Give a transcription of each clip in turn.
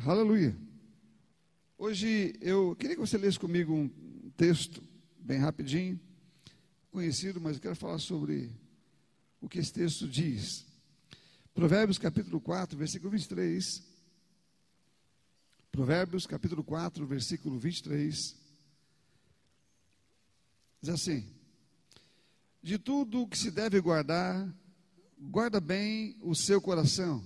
Aleluia. Hoje eu queria que você lesse comigo um texto bem rapidinho, conhecido, mas eu quero falar sobre o que esse texto diz. Provérbios capítulo 4, versículo 23. Provérbios capítulo 4, versículo 23. Diz assim: De tudo o que se deve guardar, guarda bem o seu coração,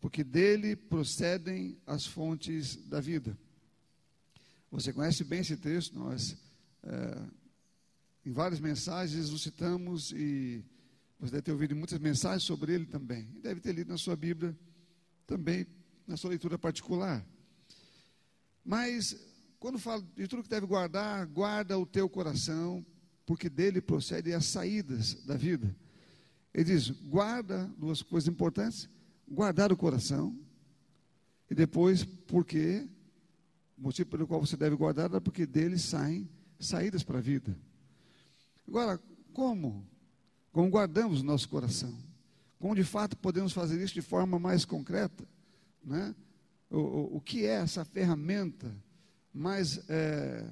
porque dele procedem as fontes da vida. Você conhece bem esse texto, nós é, em várias mensagens o citamos e você deve ter ouvido muitas mensagens sobre ele também. E deve ter lido na sua Bíblia também, na sua leitura particular. Mas, quando fala de tudo que deve guardar, guarda o teu coração, porque dele procede as saídas da vida. Ele diz: guarda duas coisas importantes: guardar o coração, e depois, porque o motivo pelo qual você deve guardar é porque dele saem saídas para a vida. Agora, como? Como guardamos o nosso coração, como de fato podemos fazer isso de forma mais concreta, né? o, o, o que é essa ferramenta, mais é,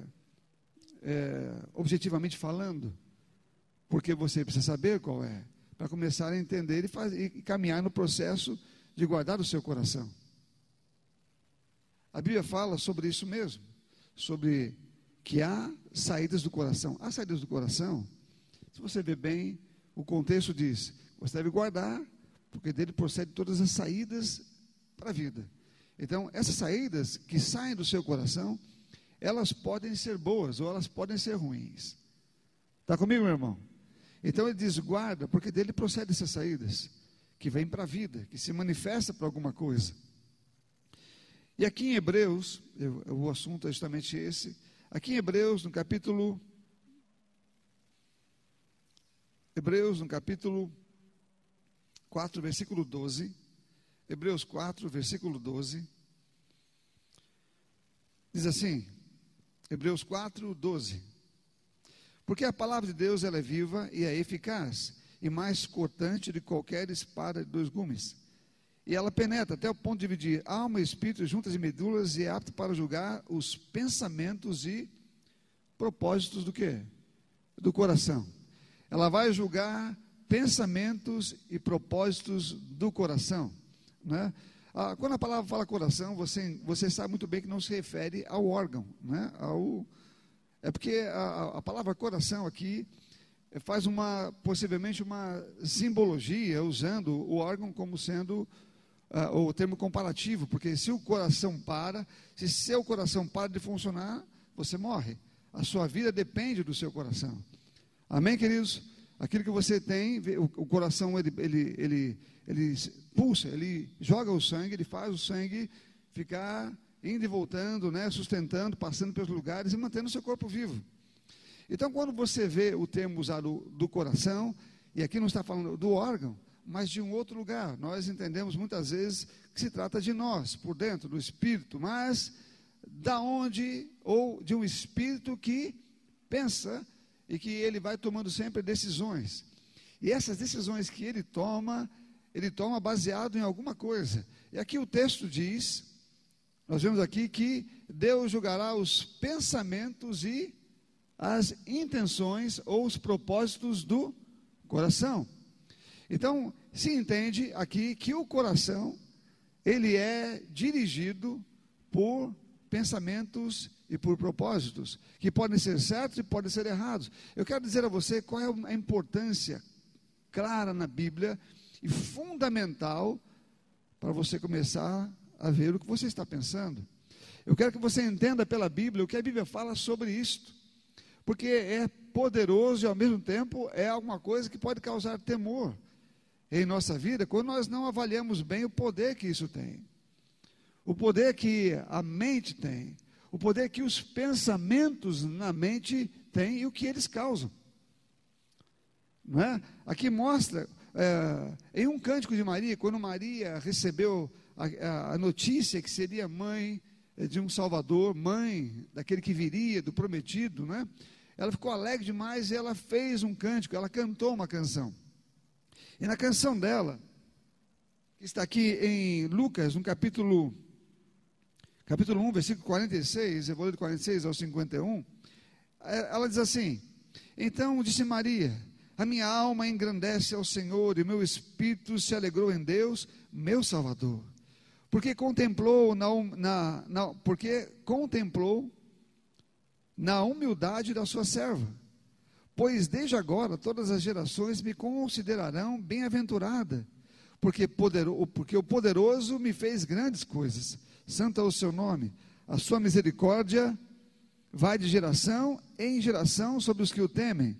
é, objetivamente falando, porque você precisa saber qual é, para começar a entender e, fazer, e caminhar no processo de guardar o seu coração. A Bíblia fala sobre isso mesmo, sobre que há saídas do coração. Há saídas do coração, se você ver bem, o contexto diz: você deve guardar, porque dele procede todas as saídas para a vida. Então, essas saídas que saem do seu coração, elas podem ser boas ou elas podem ser ruins. Está comigo, meu irmão? Então ele diz: guarda, porque dele procede essas saídas, que vêm para a vida, que se manifesta para alguma coisa. E aqui em Hebreus, eu, o assunto é justamente esse. Aqui em Hebreus, no capítulo Hebreus, no capítulo 4, versículo 12. Hebreus 4, versículo 12. Diz assim: Hebreus 4, 12. Porque a palavra de Deus ela é viva e é eficaz, e mais cortante de qualquer espada de dois gumes. E ela penetra até o ponto de dividir alma e espírito, juntas e medulas, e é apta para julgar os pensamentos e propósitos do que? Do coração. Ela vai julgar pensamentos e propósitos do coração. Né? Ah, quando a palavra fala coração, você, você sabe muito bem que não se refere ao órgão. Né? Ao, é porque a, a palavra coração aqui faz uma, possivelmente uma simbologia, usando o órgão como sendo uh, o termo comparativo, porque se o coração para, se seu coração para de funcionar, você morre. A sua vida depende do seu coração. Amém, queridos? Aquilo que você tem, o, o coração ele, ele, ele, ele pulsa, ele joga o sangue, ele faz o sangue ficar indo e voltando, né, sustentando, passando pelos lugares e mantendo o seu corpo vivo. Então, quando você vê o termo usado do coração, e aqui não está falando do órgão, mas de um outro lugar, nós entendemos muitas vezes que se trata de nós, por dentro, do espírito, mas da onde, ou de um espírito que pensa e que ele vai tomando sempre decisões. E essas decisões que ele toma, ele toma baseado em alguma coisa. E aqui o texto diz, nós vemos aqui que Deus julgará os pensamentos e as intenções ou os propósitos do coração. Então, se entende aqui que o coração ele é dirigido por pensamentos e por propósitos, que podem ser certos e podem ser errados. Eu quero dizer a você qual é a importância clara na Bíblia e fundamental para você começar a ver o que você está pensando. Eu quero que você entenda pela Bíblia o que a Bíblia fala sobre isto, porque é poderoso e ao mesmo tempo é alguma coisa que pode causar temor em nossa vida quando nós não avaliamos bem o poder que isso tem, o poder que a mente tem o poder que os pensamentos na mente têm e o que eles causam. Não é? Aqui mostra, é, em um cântico de Maria, quando Maria recebeu a, a notícia que seria mãe de um Salvador, mãe daquele que viria, do prometido, né? ela ficou alegre demais e ela fez um cântico, ela cantou uma canção. E na canção dela, que está aqui em Lucas, no capítulo capítulo 1, versículo 46, eu vou ler do 46 ao 51, é, ela diz assim: Então disse Maria: A minha alma engrandece ao Senhor e meu espírito se alegrou em Deus, meu Salvador. Porque contemplou na, na, na porque contemplou na humildade da sua serva. Pois desde agora todas as gerações me considerarão bem-aventurada, porque, poderoso, porque o poderoso me fez grandes coisas. Santo é o seu nome. A sua misericórdia vai de geração em geração sobre os que o temem.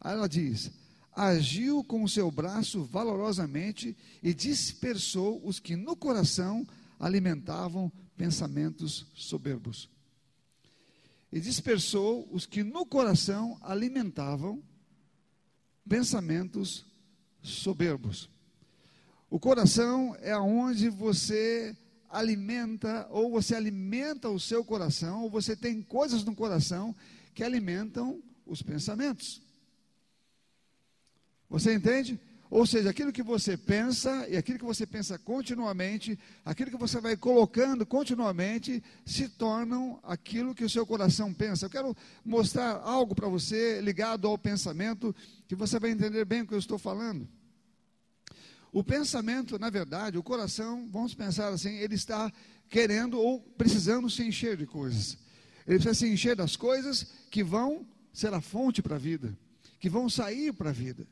Aí ela diz: agiu com o seu braço valorosamente e dispersou os que no coração alimentavam pensamentos soberbos e dispersou os que no coração alimentavam pensamentos soberbos. O coração é onde você alimenta, ou você alimenta o seu coração, ou você tem coisas no coração que alimentam os pensamentos. Você entende? Ou seja, aquilo que você pensa e aquilo que você pensa continuamente, aquilo que você vai colocando continuamente, se tornam aquilo que o seu coração pensa. Eu quero mostrar algo para você ligado ao pensamento, que você vai entender bem o que eu estou falando. O pensamento, na verdade, o coração, vamos pensar assim, ele está querendo ou precisando se encher de coisas. Ele precisa se encher das coisas que vão ser a fonte para a vida, que vão sair para a vida.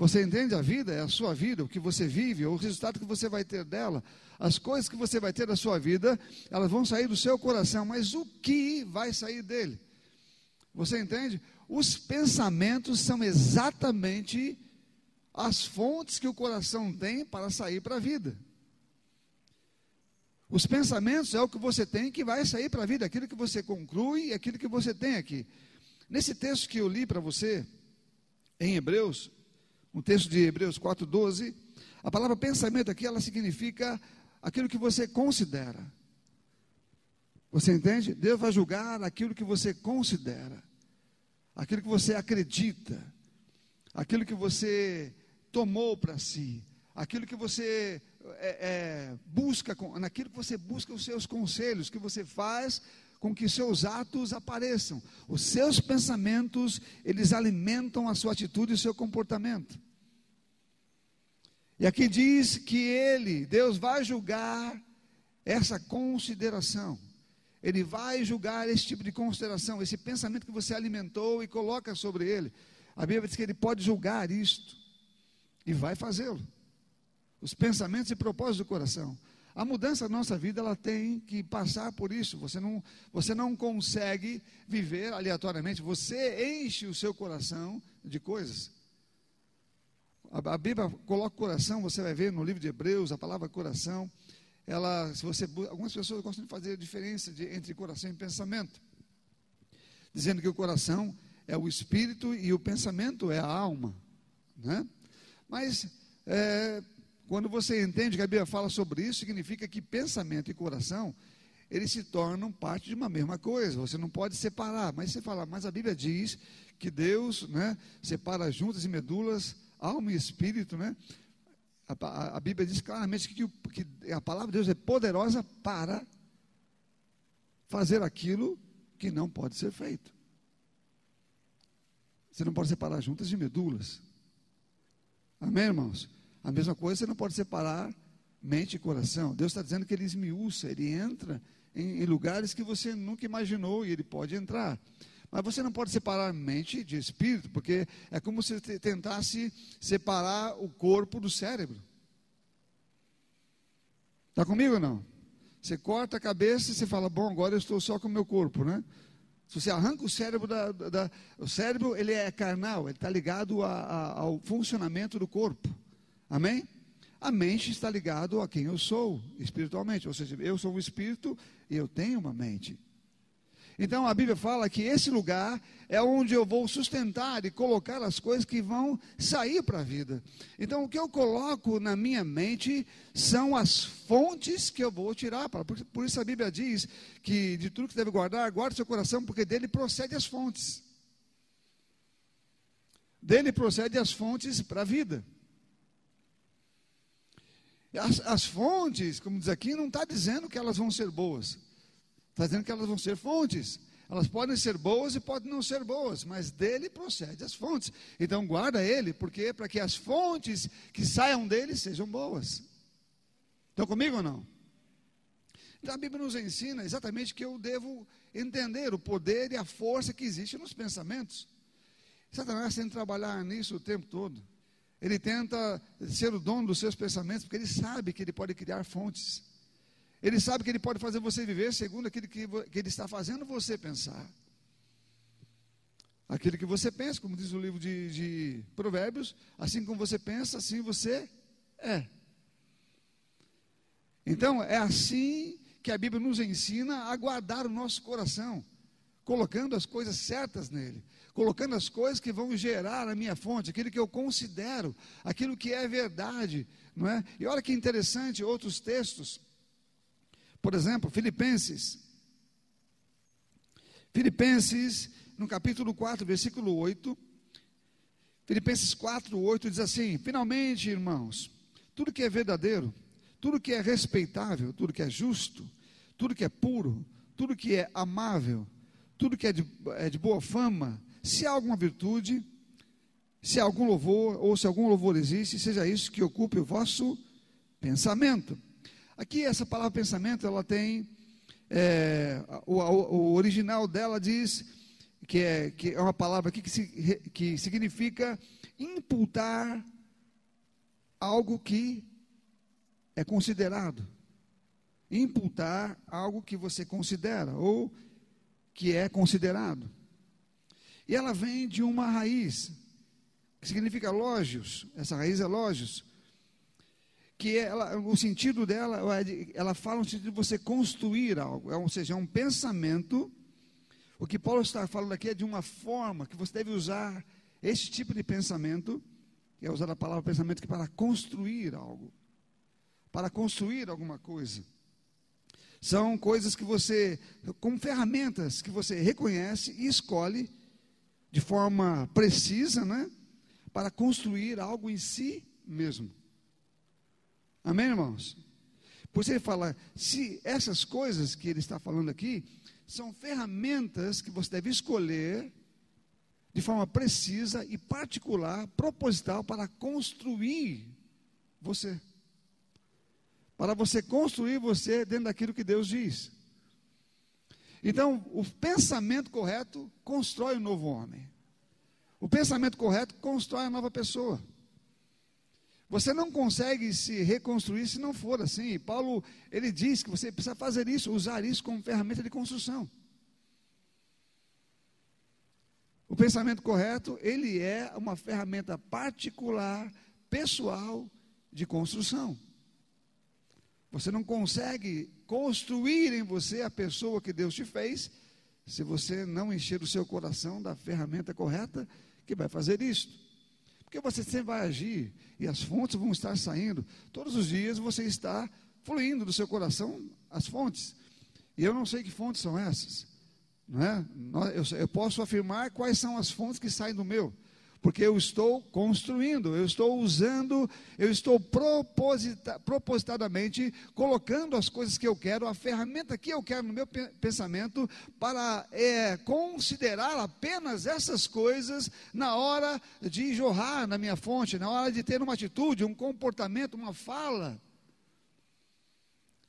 Você entende a vida? É a sua vida, o que você vive, o resultado que você vai ter dela. As coisas que você vai ter da sua vida, elas vão sair do seu coração, mas o que vai sair dele? Você entende? Os pensamentos são exatamente as fontes que o coração tem para sair para a vida. Os pensamentos é o que você tem que vai sair para a vida, aquilo que você conclui, aquilo que você tem aqui. Nesse texto que eu li para você, em Hebreus, um texto de Hebreus 4,12, a palavra pensamento aqui, ela significa aquilo que você considera. Você entende? Deus vai julgar aquilo que você considera, aquilo que você acredita, aquilo que você tomou para si, aquilo que você é, é, busca, naquilo que você busca os seus conselhos, que você faz com que seus atos apareçam. Os seus pensamentos, eles alimentam a sua atitude e o seu comportamento. E aqui diz que ele, Deus vai julgar essa consideração. Ele vai julgar esse tipo de consideração, esse pensamento que você alimentou e coloca sobre ele. A Bíblia diz que ele pode julgar isto e vai fazê-lo. Os pensamentos e propósitos do coração. A mudança da nossa vida, ela tem que passar por isso. Você não, você não consegue viver aleatoriamente. Você enche o seu coração de coisas. A, a Bíblia coloca coração, você vai ver no livro de Hebreus, a palavra coração. Ela, se você, algumas pessoas gostam de fazer a diferença de, entre coração e pensamento, dizendo que o coração é o espírito e o pensamento é a alma, né? Mas é, quando você entende que a Bíblia fala sobre isso, significa que pensamento e coração, eles se tornam parte de uma mesma coisa. Você não pode separar. Mas você fala, mas a Bíblia diz que Deus né, separa juntas e medulas, alma e espírito, né? A, a, a Bíblia diz claramente que, que a palavra de Deus é poderosa para fazer aquilo que não pode ser feito. Você não pode separar juntas de medulas. Amém, irmãos? A mesma coisa, você não pode separar mente e coração. Deus está dizendo que ele esmiuça, ele entra em, em, lugares que você nunca imaginou e ele pode entrar. Mas você não pode separar mente de espírito, porque é como se tentasse separar o corpo do cérebro. Está comigo ou não? Você corta a cabeça e você fala, bom, agora eu estou só com o meu corpo, né? Se você arranca o cérebro da, da o cérebro ele é carnal, ele está ligado a, a, ao funcionamento do corpo. Amém? A mente está ligado a quem eu sou espiritualmente, ou seja, eu sou um espírito e eu tenho uma mente. Então a Bíblia fala que esse lugar é onde eu vou sustentar e colocar as coisas que vão sair para a vida. Então o que eu coloco na minha mente são as fontes que eu vou tirar. Por, por isso a Bíblia diz que de tudo que deve guardar, guarde seu coração, porque dele procede as fontes. Dele procede as fontes para a vida. As, as fontes, como diz aqui, não está dizendo que elas vão ser boas. Está dizendo que elas vão ser fontes. Elas podem ser boas e podem não ser boas, mas dele procede as fontes. Então guarda ele, porque para que as fontes que saiam dele sejam boas. Estão comigo ou não? Então a Bíblia nos ensina exatamente que eu devo entender o poder e a força que existe nos pensamentos. Satanás tem que trabalhar nisso o tempo todo. Ele tenta ser o dono dos seus pensamentos, porque ele sabe que ele pode criar fontes. Ele sabe que ele pode fazer você viver segundo aquilo que, que ele está fazendo você pensar. Aquilo que você pensa, como diz o livro de, de Provérbios, assim como você pensa, assim você é. Então, é assim que a Bíblia nos ensina a guardar o nosso coração, colocando as coisas certas nele, colocando as coisas que vão gerar a minha fonte, aquilo que eu considero, aquilo que é verdade, não é? E olha que interessante, outros textos, por exemplo, Filipenses. Filipenses, no capítulo 4, versículo 8. Filipenses 4, 8 diz assim: Finalmente, irmãos, tudo que é verdadeiro, tudo que é respeitável, tudo que é justo, tudo que é puro, tudo que é amável, tudo que é de, é de boa fama, se há alguma virtude, se há algum louvor, ou se algum louvor existe, seja isso que ocupe o vosso pensamento. Aqui essa palavra pensamento, ela tem, é, o, o, original dela diz que é, que é uma palavra aqui que, se, que significa imputar algo que é considerado. Imputar algo que você considera ou que é considerado. E ela vem de uma raiz, que significa lógios, essa raiz é lógios, que ela, o sentido dela, ela fala no sentido de você construir algo, é ou seja, é um pensamento. O que Paulo está falando aqui é de uma forma que você deve usar esse tipo de pensamento, que é usar a palavra pensamento que para construir algo, para construir alguma coisa. São coisas que você, como ferramentas que você reconhece e escolhe de forma precisa, né, para construir algo em si mesmo. Amém, irmãos? Por isso ele fala, se essas coisas que ele está falando aqui são ferramentas que você deve escolher de forma precisa e particular, proposital para construir você. Para você construir você dentro daquilo que Deus diz. Então, o pensamento correto constrói um novo homem. O pensamento correto constrói a nova pessoa. Você não consegue se reconstruir se não for assim. Paulo, ele diz que você precisa fazer isso, usar isso como ferramenta de construção. O pensamento correto, ele é uma ferramenta particular, pessoal de construção. Você não consegue construir em você a pessoa que Deus te fez se você não encher o seu coração da ferramenta correta que vai fazer isso. Porque você sempre vai agir e as fontes vão estar saindo. Todos os dias você está fluindo do seu coração as fontes. E eu não sei que fontes são essas. Não é? Eu, posso afirmar quais são as fontes que saem do meu porque eu estou construindo, eu estou usando, eu estou proposita, propositadamente colocando as coisas que eu quero, a ferramenta que eu quero no meu pensamento, para é, considerar apenas essas coisas na hora de jorrar na minha fonte, na hora de ter uma atitude, um comportamento, uma fala.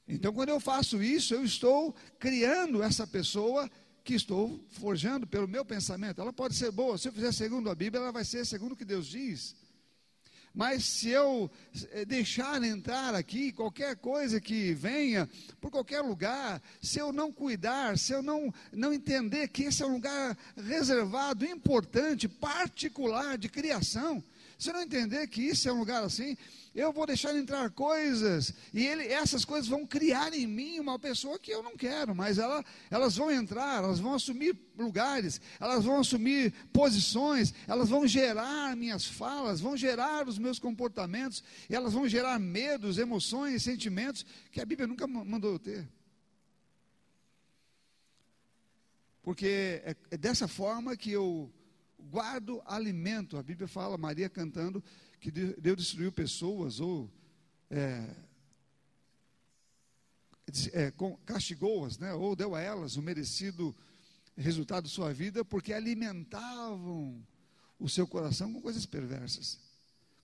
Então, quando eu faço isso, eu estou criando essa pessoa que estou forjando pelo meu pensamento. Ela pode ser boa, se eu fizer segundo a Bíblia, ela vai ser segundo o que Deus diz. Mas se eu eh, deixar entrar aqui qualquer coisa que venha por qualquer lugar, se eu não cuidar, se eu não, não entender que esse é um lugar reservado, importante, particular de criação, se eu não entender que isso é um lugar assim, eu vou deixar entrar coisas, e ele, essas coisas vão criar em mim uma pessoa que eu não quero, mas ela, elas vão entrar, elas vão assumir lugares, elas vão assumir posições, elas vão gerar minhas falas, vão gerar os meus comportamentos, elas vão gerar medos, emoções, sentimentos que a Bíblia nunca mandou eu ter. Porque é, é dessa forma que eu guardo alimento. A Bíblia fala, Maria cantando, que Deus destruiu pessoas ou é, é, castigou-as, né, ou deu a elas o merecido resultado de sua vida, porque alimentavam o seu coração com coisas perversas,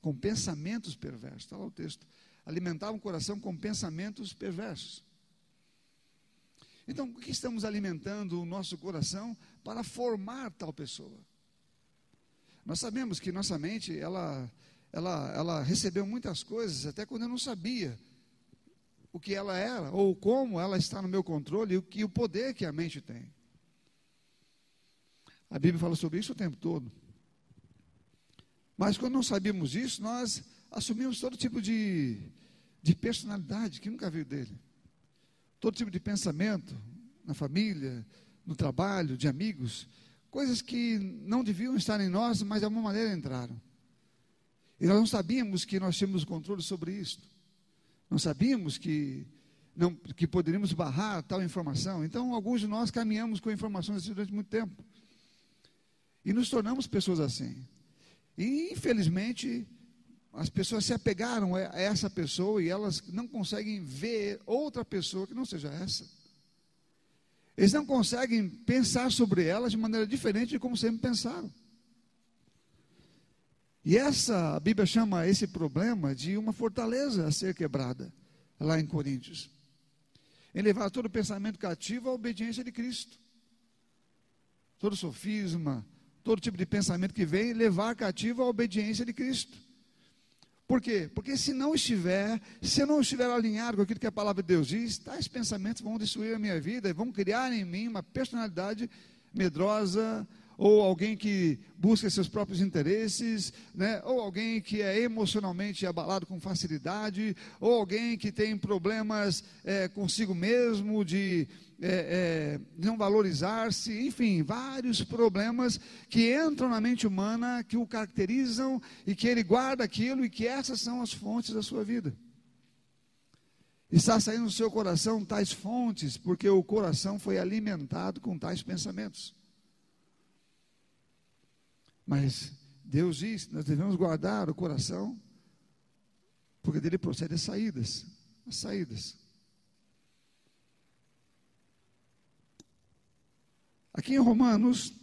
com pensamentos perversos. Está lá o texto. Alimentavam o coração com pensamentos perversos. Então, o que estamos alimentando o nosso coração para formar tal pessoa? Nós sabemos que nossa mente, ela, ela, ela recebeu muitas coisas, até quando eu não sabia o que ela era, ou como ela está no meu controle, e o, que, o poder que a mente tem. A Bíblia fala sobre isso o tempo todo. Mas quando não sabíamos isso, nós assumimos todo tipo de, de personalidade que nunca veio dele. Todo tipo de pensamento na família, no trabalho, de amigos, coisas que não deviam estar em nós, mas de alguma maneira entraram. E nós não sabíamos que nós tínhamos controle sobre isso. Não sabíamos que não, que poderíamos barrar tal informação. Então, alguns de nós caminhamos com informações assim durante muito tempo. E nos tornamos pessoas assim. E, infelizmente, as pessoas se apegaram a essa pessoa e elas não conseguem ver outra pessoa que não seja essa. Eles não conseguem pensar sobre elas de maneira diferente de como sempre pensaram. E essa, a Bíblia chama esse problema de uma fortaleza a ser quebrada, lá em Coríntios. Em levar todo pensamento cativo à obediência de Cristo. Todo sofisma, todo tipo de pensamento que vem, levar cativo à obediência de Cristo. Por quê? Porque se não estiver, se eu não estiver alinhado com aquilo que a palavra de Deus diz, tais pensamentos vão destruir a minha vida e vão criar em mim uma personalidade medrosa, ou alguém que busca seus próprios interesses, né? ou alguém que é emocionalmente abalado com facilidade, ou alguém que tem problemas é, consigo mesmo, de é, é, não valorizar-se, enfim, vários problemas que entram na mente humana, que o caracterizam e que ele guarda aquilo e que essas são as fontes da sua vida. Está saindo do seu coração tais fontes, porque o coração foi alimentado com tais pensamentos. Mas Deus diz nós devemos guardar o coração, porque dele procede as saídas. As saídas. Aqui em Romanos,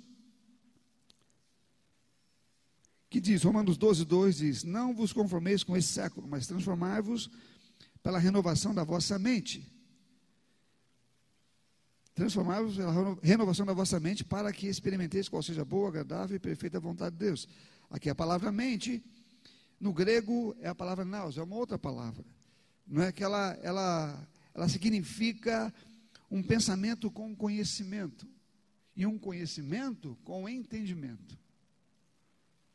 que diz, Romanos 12, 2 diz: Não vos conformeis com esse século, mas transformai-vos pela renovação da vossa mente Transformai-vos pela renovação da vossa mente para que experimenteis qual seja boa, agradável e perfeita vontade de Deus. Aqui a palavra mente, no grego é a palavra naus, é uma outra palavra. Não é que ela, ela, ela significa um pensamento com conhecimento e um conhecimento com entendimento.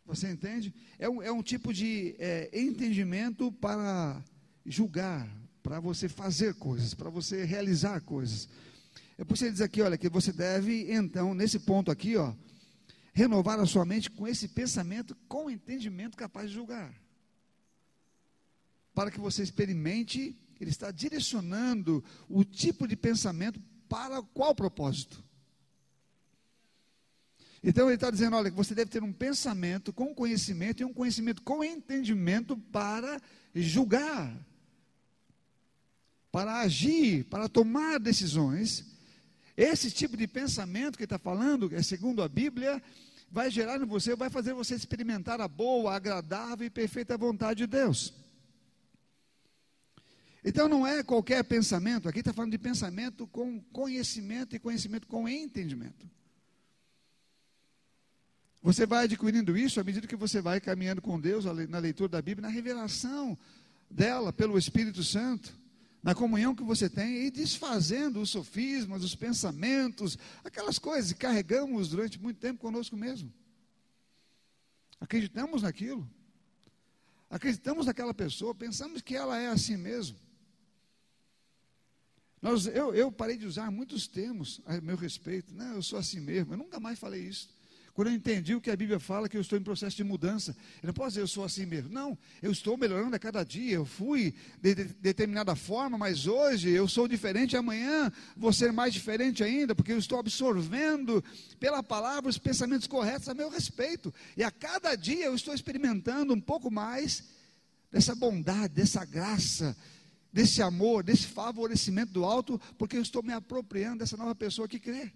Você entende? É um, é um tipo de é, entendimento para julgar, para você fazer coisas, para você realizar coisas. É por isso ele diz aqui, olha, que você deve, então, nesse ponto aqui, ó, renovar a sua mente com esse pensamento, com entendimento capaz de julgar. Para que você experimente, ele está direcionando o tipo de pensamento para qual propósito. Então ele está dizendo, olha, que você deve ter um pensamento com conhecimento e um conhecimento com entendimento para julgar, para agir, para tomar decisões esse tipo de pensamento que está falando, é segundo a Bíblia, vai gerar em você, vai fazer você experimentar a boa, agradável e perfeita vontade de Deus. Então não é qualquer pensamento, aqui está falando de pensamento com conhecimento e conhecimento com entendimento. Você vai adquirindo isso à medida que você vai caminhando com Deus na leitura da Bíblia, na revelação dela pelo Espírito Santo na comunhão que você tem e desfazendo os sofismas, os pensamentos, aquelas coisas que carregamos durante muito tempo conosco mesmo. Acreditamos naquilo. Acreditamos naquela pessoa, pensamos que ela é assim mesmo. Nós, eu, eu parei de usar muitos termos a meu respeito. Não, eu sou assim mesmo. Eu nunca mais falei isso. Quando eu entendi o que a Bíblia fala, que eu estou em processo de mudança. Eu não posso dizer eu sou assim mesmo. Não, eu estou melhorando a cada dia. Eu fui de, de determinada forma, mas hoje eu sou diferente. Amanhã vou ser mais diferente ainda, porque eu estou absorvendo pela palavra os pensamentos corretos a meu respeito. E a cada dia eu estou experimentando um pouco mais dessa bondade, dessa graça desse amor, desse favorecimento do alto, porque eu estou me apropriando dessa nova pessoa que crê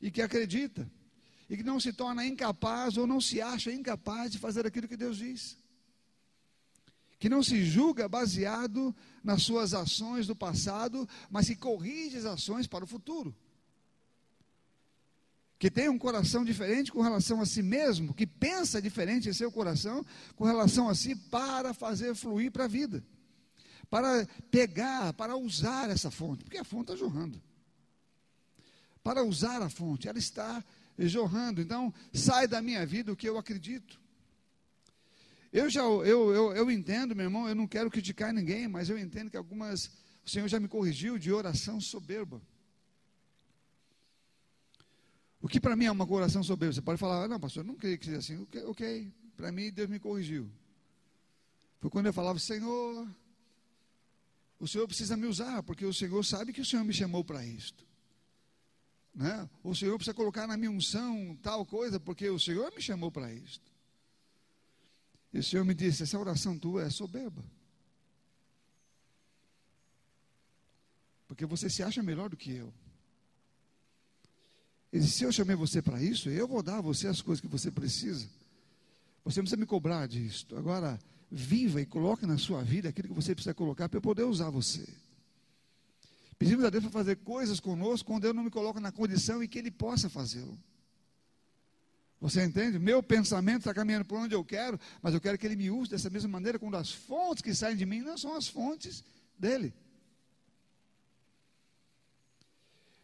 e que acredita e que não se torna incapaz ou não se acha incapaz de fazer aquilo que Deus diz. Que não se julga baseado nas suas ações do passado, mas que corrige as ações para o futuro. Que tem um coração diferente com relação a si mesmo, que pensa diferente em seu coração com relação a si para fazer fluir para a vida. Para pegar, para usar essa fonte, porque a fonte está jorrando. Para usar a fonte, ela está jorrando. Então, sai da minha vida o que eu acredito. Eu já, eu, eu, eu entendo, meu irmão, eu não quero criticar ninguém, mas eu entendo que algumas, o Senhor já me corrigiu de oração soberba. O que para mim é uma oração soberba? Você pode falar, ah, não, pastor, eu não creio que seja assim. Ok, okay. para mim Deus me corrigiu. Foi quando eu falava, Senhor, o Senhor precisa me usar, porque o Senhor sabe que o Senhor me chamou para isto. Né? O Senhor precisa colocar na minha unção tal coisa, porque o Senhor me chamou para isto. E o Senhor me disse: essa oração tua é soberba. Porque você se acha melhor do que eu. Disse: se eu chamei você para isso, eu vou dar a você as coisas que você precisa. Você não precisa me cobrar disso. Agora, viva e coloque na sua vida aquilo que você precisa colocar para eu poder usar você. Pedimos a Deus para fazer coisas conosco quando eu não me coloco na condição em que Ele possa fazê-lo. Você entende? Meu pensamento está caminhando por onde eu quero, mas eu quero que Ele me use dessa mesma maneira, quando as fontes que saem de mim não são as fontes dele.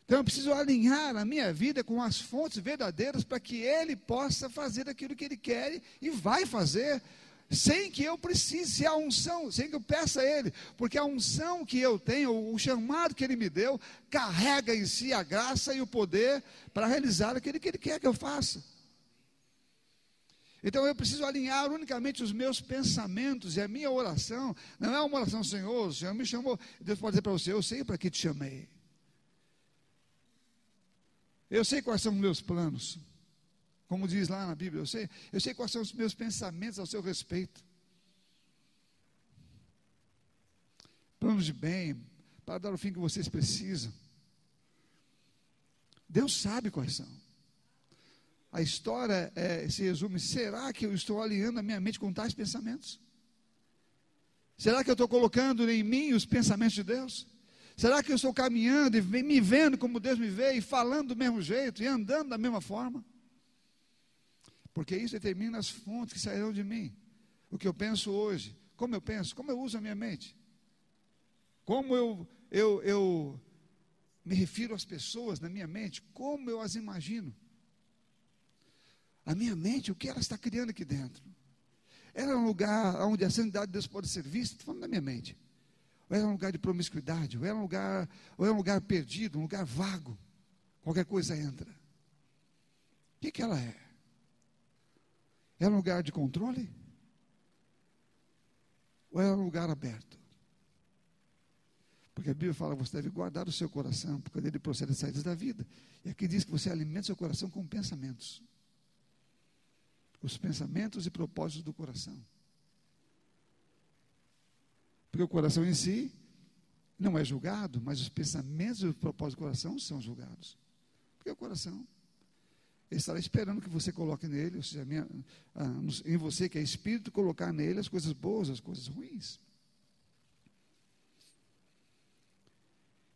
Então eu preciso alinhar a minha vida com as fontes verdadeiras para que Ele possa fazer aquilo que Ele quer e vai fazer, sem que eu precise, a unção, sem que eu peça a Ele, porque a unção que eu tenho, o chamado que Ele me deu, carrega em si a graça e o poder para realizar aquilo que Ele quer que eu faça. Então eu preciso alinhar unicamente os meus pensamentos e a minha oração, não é uma oração, Senhor, o Senhor me chamou, Deus pode dizer para você, eu sei para que te chamei. Eu sei quais são os meus planos. Como diz lá na Bíblia, eu sei, eu sei quais são os meus pensamentos ao seu respeito. Planos de bem, para dar o fim que vocês precisam. Deus sabe quais são. A história é, se resume: será que eu estou alinhando a minha mente com tais pensamentos? Será que eu estou colocando em mim os pensamentos de Deus? Será que eu estou caminhando e me vendo como Deus me vê e falando do mesmo jeito e andando da mesma forma? Porque isso determina as fontes que sairão de mim. O que eu penso hoje, como eu penso, como eu uso a minha mente, como eu, eu, eu me refiro às pessoas na minha mente, como eu as imagino. A minha mente, o que ela está criando aqui dentro? Ela é um lugar onde a santidade de Deus pode ser vista, estou falando da minha mente. Ou ela é um lugar de promiscuidade, ou ela é um lugar, ou é um lugar perdido, um lugar vago. Qualquer coisa entra. O que, que ela é? É um lugar de controle? Ou é um lugar aberto? Porque a Bíblia fala que você deve guardar o seu coração, porque dele procede as saídas da vida. E aqui diz que você alimenta seu coração com pensamentos. Os pensamentos e propósitos do coração. Porque o coração em si não é julgado, mas os pensamentos e os propósitos do coração são julgados. Porque o coração ele estará esperando que você coloque nele, ou seja, minha, ah, em você que é espírito, colocar nele as coisas boas, as coisas ruins.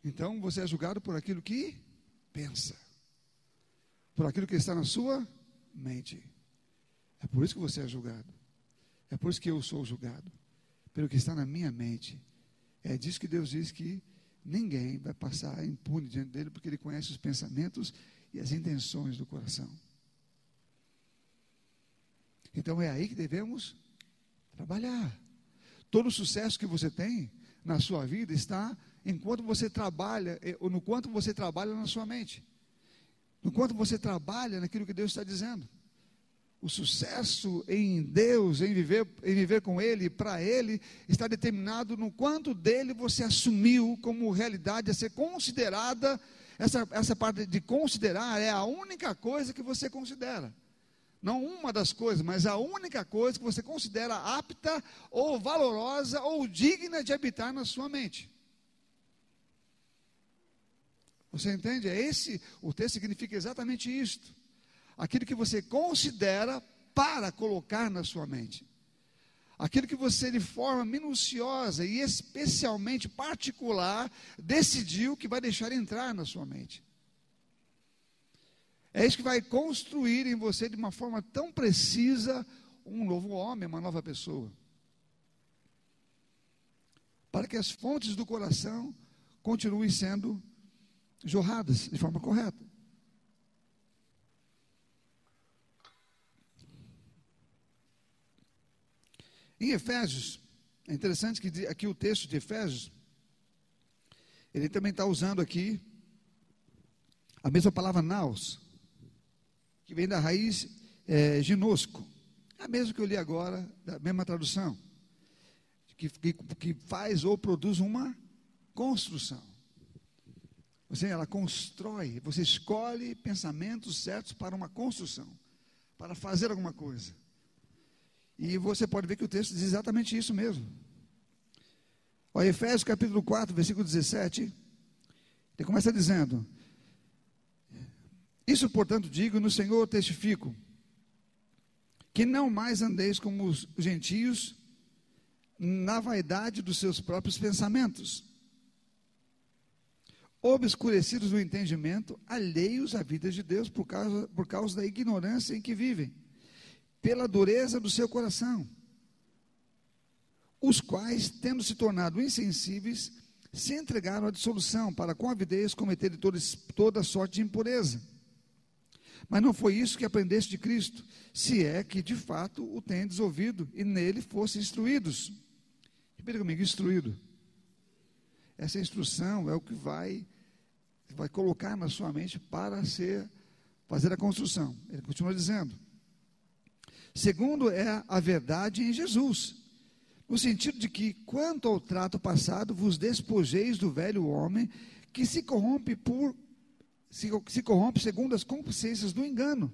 Então você é julgado por aquilo que pensa, por aquilo que está na sua mente. É por isso que você é julgado. É por isso que eu sou julgado. Pelo que está na minha mente. É disso que Deus diz que ninguém vai passar impune diante dele, porque ele conhece os pensamentos e as intenções do coração. Então é aí que devemos trabalhar. Todo o sucesso que você tem na sua vida está enquanto você trabalha, eh, ou no quanto você trabalha na sua mente. No quanto você trabalha naquilo que Deus está dizendo. O sucesso em Deus, em viver, em viver com Ele, para Ele, está determinado no quanto dele você assumiu como realidade a ser considerada essa, essa parte de considerar é a única coisa que você considera. Não uma das coisas, mas a única coisa que você considera apta ou valorosa ou digna de habitar na sua mente. Você entende? É esse, o texto significa exatamente isto. Aquilo que você considera para colocar na sua mente. Aquilo que você, de forma minuciosa e especialmente particular, decidiu que vai deixar entrar na sua mente. É isso que vai construir em você de uma forma tão precisa um novo homem, uma nova pessoa. Para que as fontes do coração continuem sendo jorradas de forma correta. Em Efésios, é interessante que aqui o texto de Efésios, ele também está usando aqui a mesma palavra naus que vem da raiz é, ginosco, a mesma que eu li agora, da mesma tradução, que, que, que faz ou produz uma construção. Você, ela constrói, você escolhe pensamentos certos para uma construção, para fazer alguma coisa. E você pode ver que o texto diz exatamente isso mesmo. Olha, Efésios capítulo 4, versículo 17, ele começa dizendo: isso, portanto, digo no Senhor testifico, que não mais andeis como os gentios na vaidade dos seus próprios pensamentos, obscurecidos no entendimento, alheios à vida de Deus por causa, por causa da ignorância em que vivem, pela dureza do seu coração, os quais, tendo se tornado insensíveis, se entregaram à dissolução, para com avidez cometerem toda, sorte de impureza. Mas não foi isso que aprendeste de Cristo, se é que de fato o tendes ouvido e nele fossem instruídos. Repita comigo, instruído. Essa instrução é o que vai, vai colocar na sua mente para ser, fazer a construção. Ele continua dizendo. Segundo é a verdade em Jesus, no sentido de que, quanto ao trato passado, vos despojeis do velho homem que se corrompe por se, se corrompe segundo as concupiscências do engano,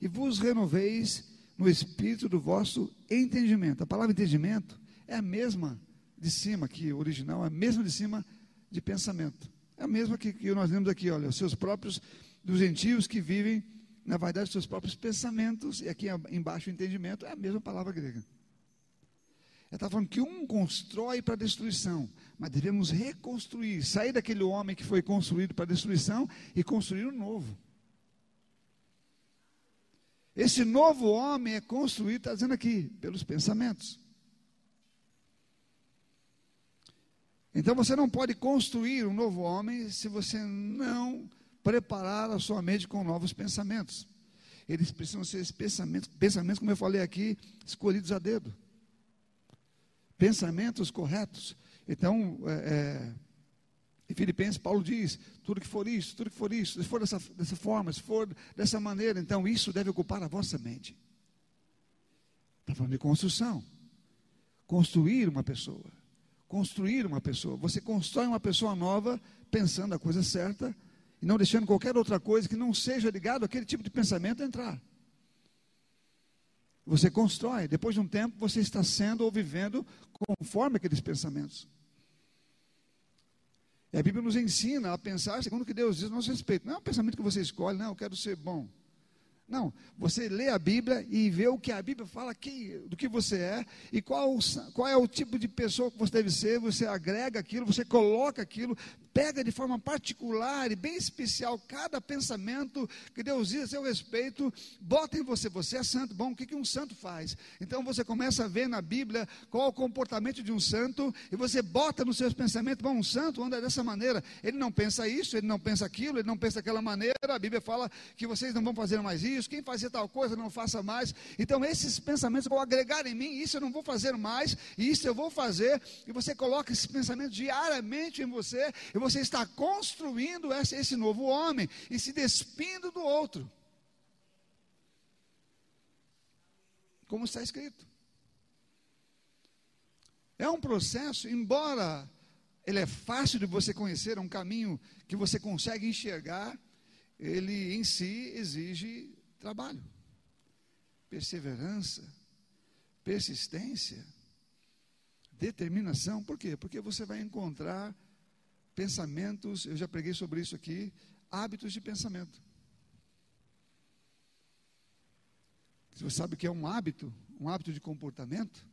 e vos renoveis no espírito do vosso entendimento. A palavra entendimento é a mesma de cima aqui, original, é a mesma de cima de pensamento. É a mesma que, que nós lemos aqui, olha, os seus próprios, dos gentios que vivem, na verdade, seus próprios pensamentos, e aqui embaixo o entendimento, é a mesma palavra grega. Ele está falando que um constrói para destruição, mas devemos reconstruir, sair daquele homem que foi construído para destruição e construir um novo. Esse novo homem é construído, está dizendo aqui, pelos pensamentos. Então você não pode construir um novo homem se você não preparar a sua mente com novos pensamentos. Eles precisam ser pensamentos, pensamentos, como eu falei aqui, escolhidos a dedo pensamentos corretos. Então, é, é, em Filipenses, Paulo diz: tudo que for isso, tudo que for isso, se for dessa, dessa forma, se for dessa maneira, então isso deve ocupar a vossa mente. Está falando de construção. Construir uma pessoa. Construir uma pessoa. Você constrói uma pessoa nova pensando a coisa certa e não deixando qualquer outra coisa que não seja ligado àquele tipo de pensamento entrar. Você constrói, depois de um tempo você está sendo ou vivendo conforme aqueles pensamentos. E a Bíblia nos ensina a pensar segundo o que Deus diz a nosso respeito. Não é um pensamento que você escolhe, não, eu quero ser bom. Não, você lê a Bíblia e vê o que a Bíblia fala do que você é e qual, qual é o tipo de pessoa que você deve ser. Você agrega aquilo, você coloca aquilo, pega de forma particular e bem especial cada pensamento que Deus diz a seu respeito, bota em você. Você é santo. Bom, o que, que um santo faz? Então você começa a ver na Bíblia qual é o comportamento de um santo e você bota nos seus pensamentos. Bom, um santo anda dessa maneira. Ele não pensa isso, ele não pensa aquilo, ele não pensa daquela maneira. A Bíblia fala que vocês não vão fazer mais isso isso, quem fazia tal coisa não faça mais. Então, esses pensamentos vão agregar em mim, isso eu não vou fazer mais, e isso eu vou fazer, e você coloca esses pensamentos diariamente em você, e você está construindo esse, esse novo homem e se despindo do outro. Como está escrito. É um processo, embora ele é fácil de você conhecer, é um caminho que você consegue enxergar, ele em si exige trabalho. perseverança, persistência, determinação. Por quê? Porque você vai encontrar pensamentos, eu já preguei sobre isso aqui, hábitos de pensamento. Você sabe o que é um hábito? Um hábito de comportamento?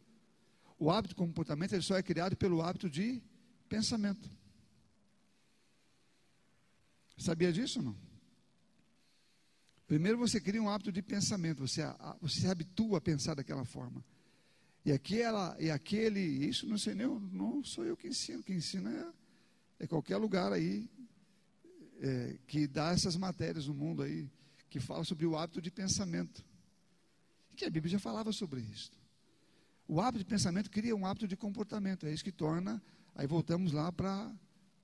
O hábito de comportamento ele só é criado pelo hábito de pensamento. Sabia disso ou não? Primeiro você cria um hábito de pensamento, você, você se habitua a pensar daquela forma. E aquela, e aquele, isso não sei nem, não sou eu que ensino, quem ensina é, é qualquer lugar aí é, que dá essas matérias no mundo aí, que fala sobre o hábito de pensamento. E que a Bíblia já falava sobre isso. O hábito de pensamento cria um hábito de comportamento, é isso que torna, aí voltamos lá para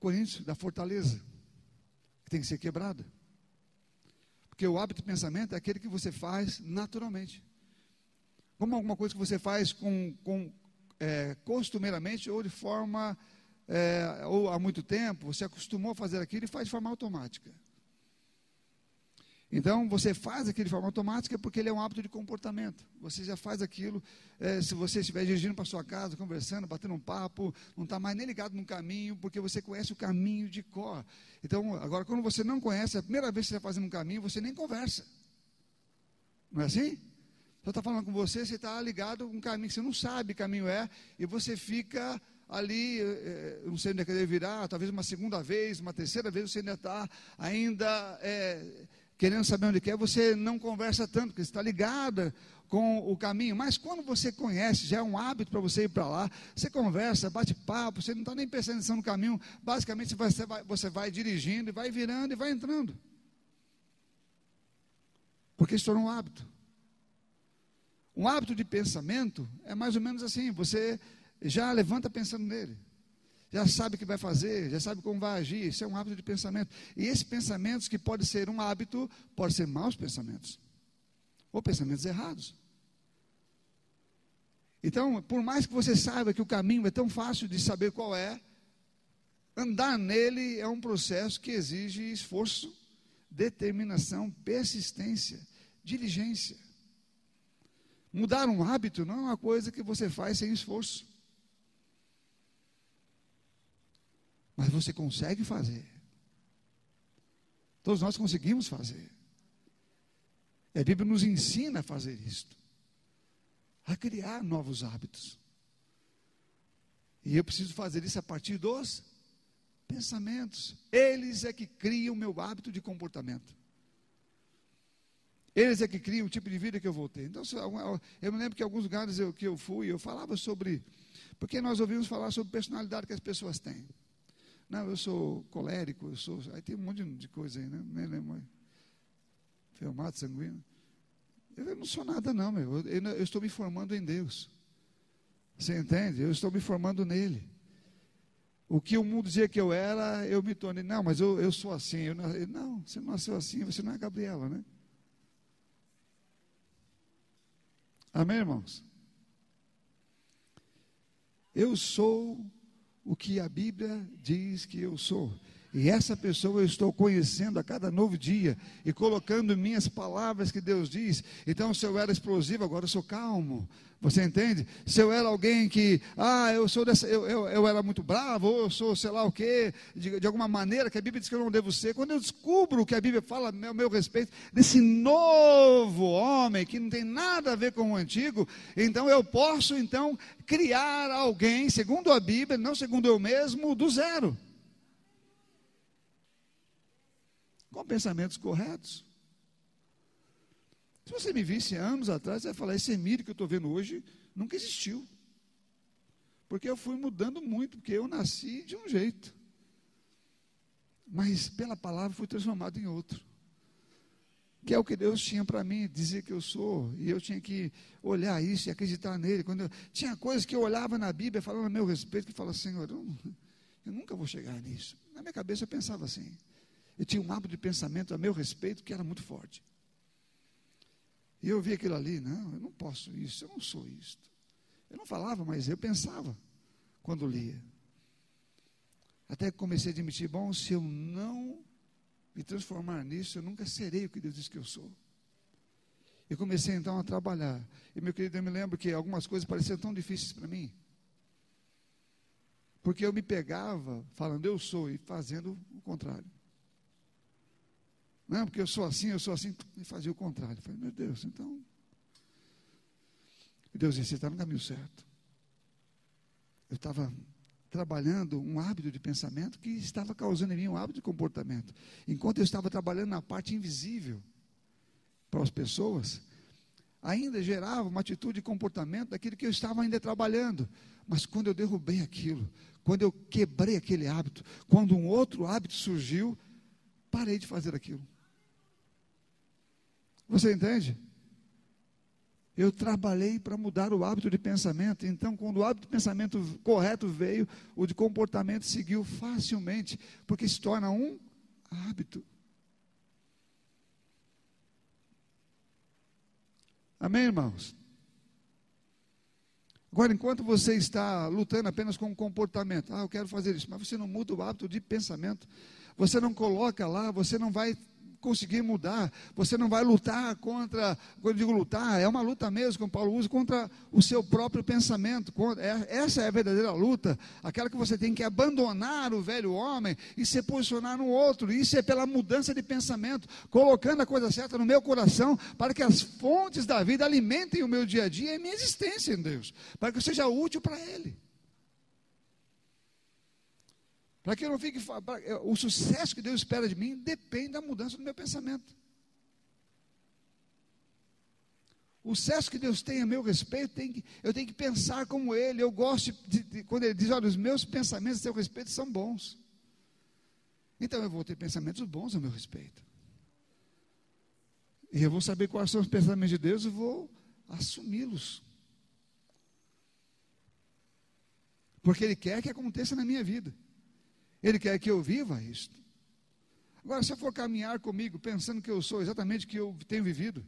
Coríntios, da fortaleza, que tem que ser quebrada. Porque o hábito de pensamento é aquele que você faz naturalmente. Como alguma coisa que você faz com, com é, costumeiramente ou de forma, é, ou há muito tempo, você acostumou a fazer aquilo e faz de forma automática. Então, você faz aquilo de forma automática porque ele é um hábito de comportamento. Você já faz aquilo, é, se você estiver dirigindo para sua casa, conversando, batendo um papo, não está mais nem ligado no caminho, porque você conhece o caminho de cor. Então, agora, quando você não conhece, a primeira vez que você está fazendo um caminho, você nem conversa. Não é assim? Só está falando com você, você está ligado com um caminho que você não sabe que caminho é, e você fica ali, é, não sei onde é que deve virar, talvez uma segunda vez, uma terceira vez, você ainda está ainda. É, querendo saber onde quer, você não conversa tanto, porque está ligada com o caminho. Mas quando você conhece, já é um hábito para você ir para lá, você conversa, bate papo, você não está nem prestando atenção no caminho. Basicamente, você vai, você vai dirigindo e vai virando e vai entrando. Porque isso torna um hábito. Um hábito de pensamento é mais ou menos assim: você já levanta pensando nele já sabe o que vai fazer, já sabe como vai agir. Isso é um hábito de pensamento. E esses pensamentos que pode ser um hábito, pode ser maus pensamentos ou pensamentos errados. Então, por mais que você saiba que o caminho é tão fácil de saber qual é, andar nele é um processo que exige esforço, determinação, persistência, diligência. Mudar um hábito não é uma coisa que você faz sem esforço. Mas você consegue fazer. Todos nós conseguimos fazer. E a Bíblia nos ensina a fazer isto. A criar novos hábitos. E eu preciso fazer isso a partir dos pensamentos. Eles é que criam o meu hábito de comportamento. Eles é que criam o tipo de vida que eu vou ter. Então, eu me lembro que em alguns lugares eu, que eu fui, eu falava sobre. Porque nós ouvimos falar sobre personalidade que as pessoas têm. Não, eu sou colérico, eu sou. Aí tem um monte de coisa aí, né? Nem lembro. Sanguíneo. Eu não sou nada, não, meu. Eu, eu, estou me formando em Deus. Você entende? Eu estou me formando nele. O que o mundo dizia que eu era, eu me tornei. Não, mas eu, eu sou assim. Eu, não, você não nasceu assim, você não é Gabriela, né? Amém, irmãos? Eu sou o que a Bíblia diz que eu sou. E essa pessoa eu estou conhecendo a cada novo dia e colocando minhas palavras que Deus diz. Então, se eu era explosivo, agora eu sou calmo. Você entende? Se eu era alguém que, ah, eu sou dessa, eu, eu, eu era muito bravo, ou eu sou sei lá o quê, de, de, alguma maneira que a Bíblia diz que eu não devo ser. Quando eu descubro o que a Bíblia fala a meu, meu respeito, desse novo homem que não tem nada a ver com o antigo, então eu posso então criar alguém, segundo a Bíblia, não segundo eu mesmo, do zero. Com pensamentos corretos. Se você me visse anos atrás, você vai falar: esse Emílio que eu estou vendo hoje nunca existiu. Porque eu fui mudando muito, porque eu nasci de um jeito. Mas pela palavra fui transformado em outro. Que é o que Deus tinha para mim, dizer que eu sou. E eu tinha que olhar isso e acreditar nele. Quando eu, tinha coisas que eu olhava na Bíblia, falando a meu respeito, que falava, Senhor, eu, eu nunca vou chegar nisso. Na minha cabeça eu pensava assim. Eu tinha um hábito de pensamento a meu respeito que era muito forte. E eu vi aquilo ali, não, eu não posso isso, eu não sou isto. Eu não falava, mas eu pensava quando lia. Até que comecei a admitir, bom, se eu não me transformar nisso, eu nunca serei o que Deus diz que eu sou. E comecei então a trabalhar. E meu querido, eu me lembro que algumas coisas pareciam tão difíceis para mim. Porque eu me pegava falando eu sou e fazendo o contrário. Não, porque eu sou assim, eu sou assim, e fazia o contrário. Eu falei, meu Deus, então. E Deus disse: você está no caminho certo. Eu estava trabalhando um hábito de pensamento que estava causando em mim um hábito de comportamento. Enquanto eu estava trabalhando na parte invisível para as pessoas, ainda gerava uma atitude de comportamento daquilo que eu estava ainda trabalhando. Mas quando eu derrubei aquilo, quando eu quebrei aquele hábito, quando um outro hábito surgiu, parei de fazer aquilo. Você entende? Eu trabalhei para mudar o hábito de pensamento. Então, quando o hábito de pensamento correto veio, o de comportamento seguiu facilmente, porque se torna um hábito. Amém, irmãos? Agora, enquanto você está lutando apenas com o comportamento, ah, eu quero fazer isso, mas você não muda o hábito de pensamento, você não coloca lá, você não vai conseguir mudar. Você não vai lutar contra, quando eu digo lutar, é uma luta mesmo, como Paulo usa, contra o seu próprio pensamento. É, essa é a verdadeira luta, aquela que você tem que abandonar o velho homem e se posicionar no outro. Isso é pela mudança de pensamento, colocando a coisa certa no meu coração, para que as fontes da vida alimentem o meu dia a dia e minha existência em Deus, para que eu seja útil para Ele. Para que eu não fique. O sucesso que Deus espera de mim depende da mudança do meu pensamento. O sucesso que Deus tem a meu respeito, tem que, eu tenho que pensar como Ele. Eu gosto de, de, quando Ele diz: olha, os meus pensamentos a seu respeito são bons. Então eu vou ter pensamentos bons a meu respeito. E eu vou saber quais são os pensamentos de Deus e vou assumi-los. Porque Ele quer que aconteça na minha vida. Ele quer que eu viva isto. Agora, se eu for caminhar comigo pensando que eu sou exatamente o que eu tenho vivido,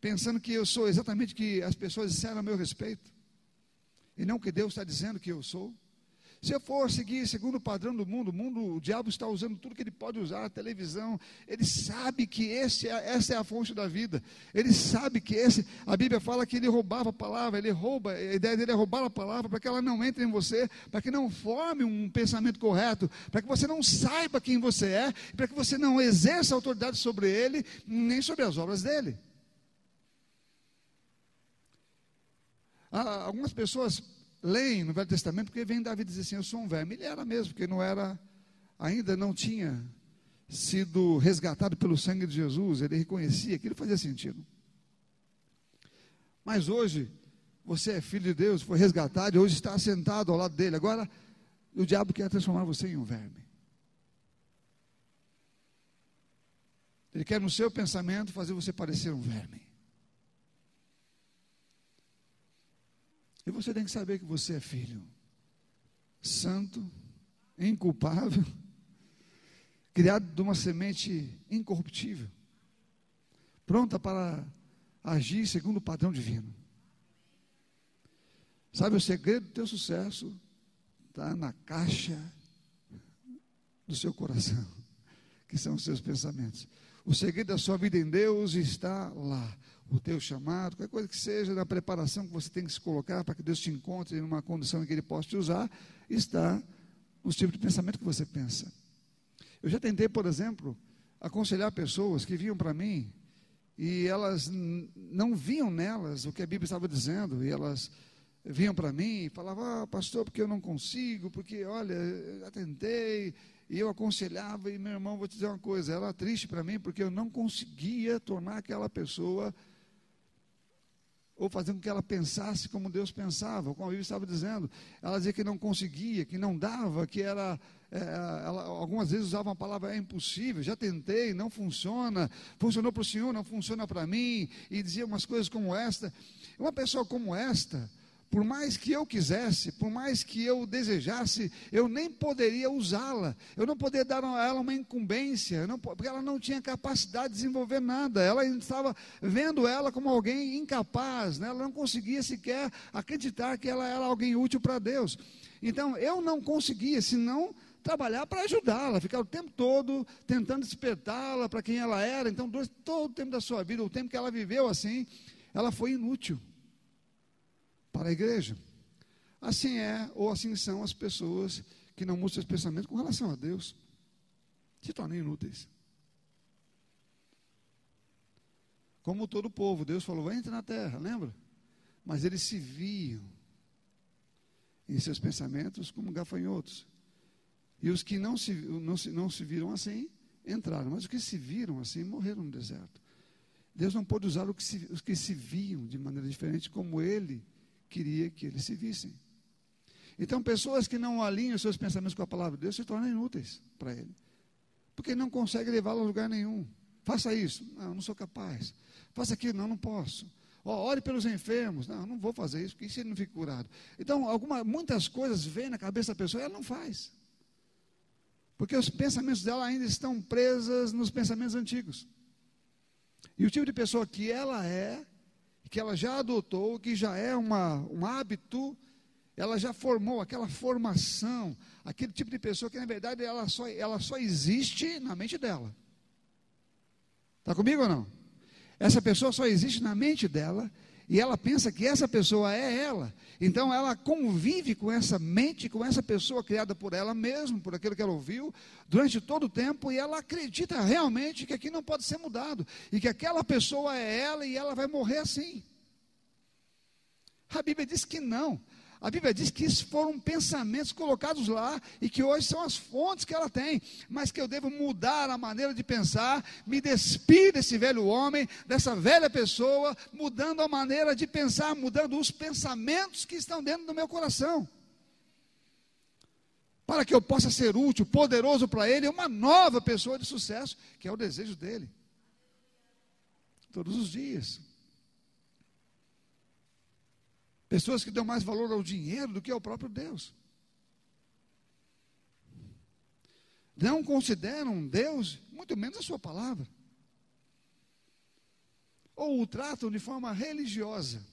pensando que eu sou exatamente o que as pessoas disseram a meu respeito, e não o que Deus está dizendo que eu sou, se eu for seguir segundo o padrão do mundo, o mundo, o diabo está usando tudo que ele pode usar, a televisão, ele sabe que esse é, essa é a fonte da vida. Ele sabe que esse, a Bíblia fala que ele roubava a palavra, ele rouba, a ideia dele é roubar a palavra para que ela não entre em você, para que não forme um pensamento correto, para que você não saiba quem você é, para que você não exerça autoridade sobre ele, nem sobre as obras dele. Algumas pessoas leem no Velho Testamento, porque vem Davi dizer assim: Eu sou um verme. Ele era mesmo, porque não era, ainda não tinha sido resgatado pelo sangue de Jesus, ele reconhecia, aquilo fazia sentido. Mas hoje, você é filho de Deus, foi resgatado e hoje está sentado ao lado dele. Agora, o diabo quer transformar você em um verme. Ele quer no seu pensamento fazer você parecer um verme. E você tem que saber que você é filho santo, inculpável, criado de uma semente incorruptível, pronta para agir segundo o padrão divino. Sabe, o segredo do teu sucesso está na caixa do seu coração, que são os seus pensamentos. O segredo da sua vida em Deus está lá o teu chamado, qualquer coisa que seja, na preparação que você tem que se colocar para que Deus te encontre em uma condição em que Ele possa te usar, está nos tipos de pensamento que você pensa. Eu já tentei, por exemplo, aconselhar pessoas que vinham para mim e elas não viam nelas o que a Bíblia estava dizendo, e elas vinham para mim e falavam, ah, pastor, porque eu não consigo, porque, olha, eu já tentei, e eu aconselhava, e meu irmão, vou te dizer uma coisa, era triste para mim, porque eu não conseguia tornar aquela pessoa ou fazer com que ela pensasse como Deus pensava, como a Bíblia estava dizendo. Ela dizia que não conseguia, que não dava, que era. É, ela, algumas vezes usava uma palavra é impossível, já tentei, não funciona, funcionou para o Senhor, não funciona para mim, e dizia umas coisas como esta. Uma pessoa como esta, por mais que eu quisesse, por mais que eu desejasse, eu nem poderia usá-la. Eu não poderia dar a ela uma incumbência, não, porque ela não tinha capacidade de desenvolver nada. Ela estava vendo ela como alguém incapaz, né? ela não conseguia sequer acreditar que ela era alguém útil para Deus. Então eu não conseguia, senão trabalhar para ajudá-la, ficar o tempo todo tentando despertá-la para quem ela era. Então, todo o tempo da sua vida, o tempo que ela viveu assim, ela foi inútil para a igreja. Assim é, ou assim são as pessoas que não mudam seus pensamentos com relação a Deus, se tornam inúteis. Como todo o povo, Deus falou: entre na terra, lembra? Mas eles se viam em seus pensamentos como gafanhotos. E os que não se, não se, não se viram assim, entraram. Mas os que se viram assim, morreram no deserto. Deus não pôde usar que se, os que se viam de maneira diferente, como Ele queria que eles se vissem. Então, pessoas que não alinham seus pensamentos com a palavra de Deus se tornam inúteis para Ele. Porque não consegue levá-lo a lugar nenhum. Faça isso. Não, não sou capaz. Faça aquilo. Não, não posso. Oh, ore pelos enfermos. Não, não vou fazer isso, porque isso ele não fica curado. Então, alguma, muitas coisas vêm na cabeça da pessoa e ela não faz. Porque os pensamentos dela ainda estão presas nos pensamentos antigos. E o tipo de pessoa que ela é, que ela já adotou, que já é uma, um hábito, ela já formou aquela formação, aquele tipo de pessoa que na verdade ela só, ela só existe na mente dela. Está comigo ou não? Essa pessoa só existe na mente dela e ela pensa que essa pessoa é ela. Então ela convive com essa mente, com essa pessoa criada por ela mesma, por aquilo que ela ouviu, durante todo o tempo, e ela acredita realmente que aqui não pode ser mudado, e que aquela pessoa é ela e ela vai morrer assim. A Bíblia diz que não. A Bíblia diz que isso foram pensamentos colocados lá e que hoje são as fontes que ela tem, mas que eu devo mudar a maneira de pensar, me despir desse velho homem, dessa velha pessoa, mudando a maneira de pensar, mudando os pensamentos que estão dentro do meu coração. Para que eu possa ser útil, poderoso para ele, uma nova pessoa de sucesso, que é o desejo dele. Todos os dias. Pessoas que dão mais valor ao dinheiro do que ao próprio Deus. Não consideram Deus, muito menos a sua palavra. Ou o tratam de forma religiosa.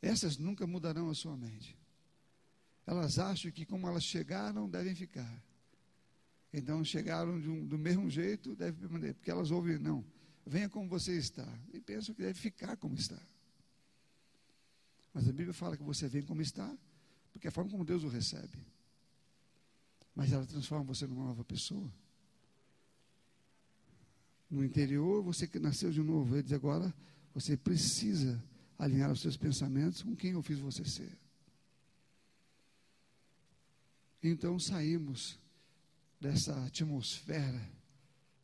Essas nunca mudarão a sua mente. Elas acham que como elas chegaram, devem ficar. Então chegaram um, do mesmo jeito, devem permanecer. Porque elas ouvem, não venha como você está. E pensam que deve ficar como está. Mas a Bíblia fala que você vem como está, porque é a forma como Deus o recebe. Mas ela transforma você numa nova pessoa. No interior, você que nasceu de novo, ele diz agora, você precisa alinhar os seus pensamentos com quem eu fiz você ser. Então saímos dessa atmosfera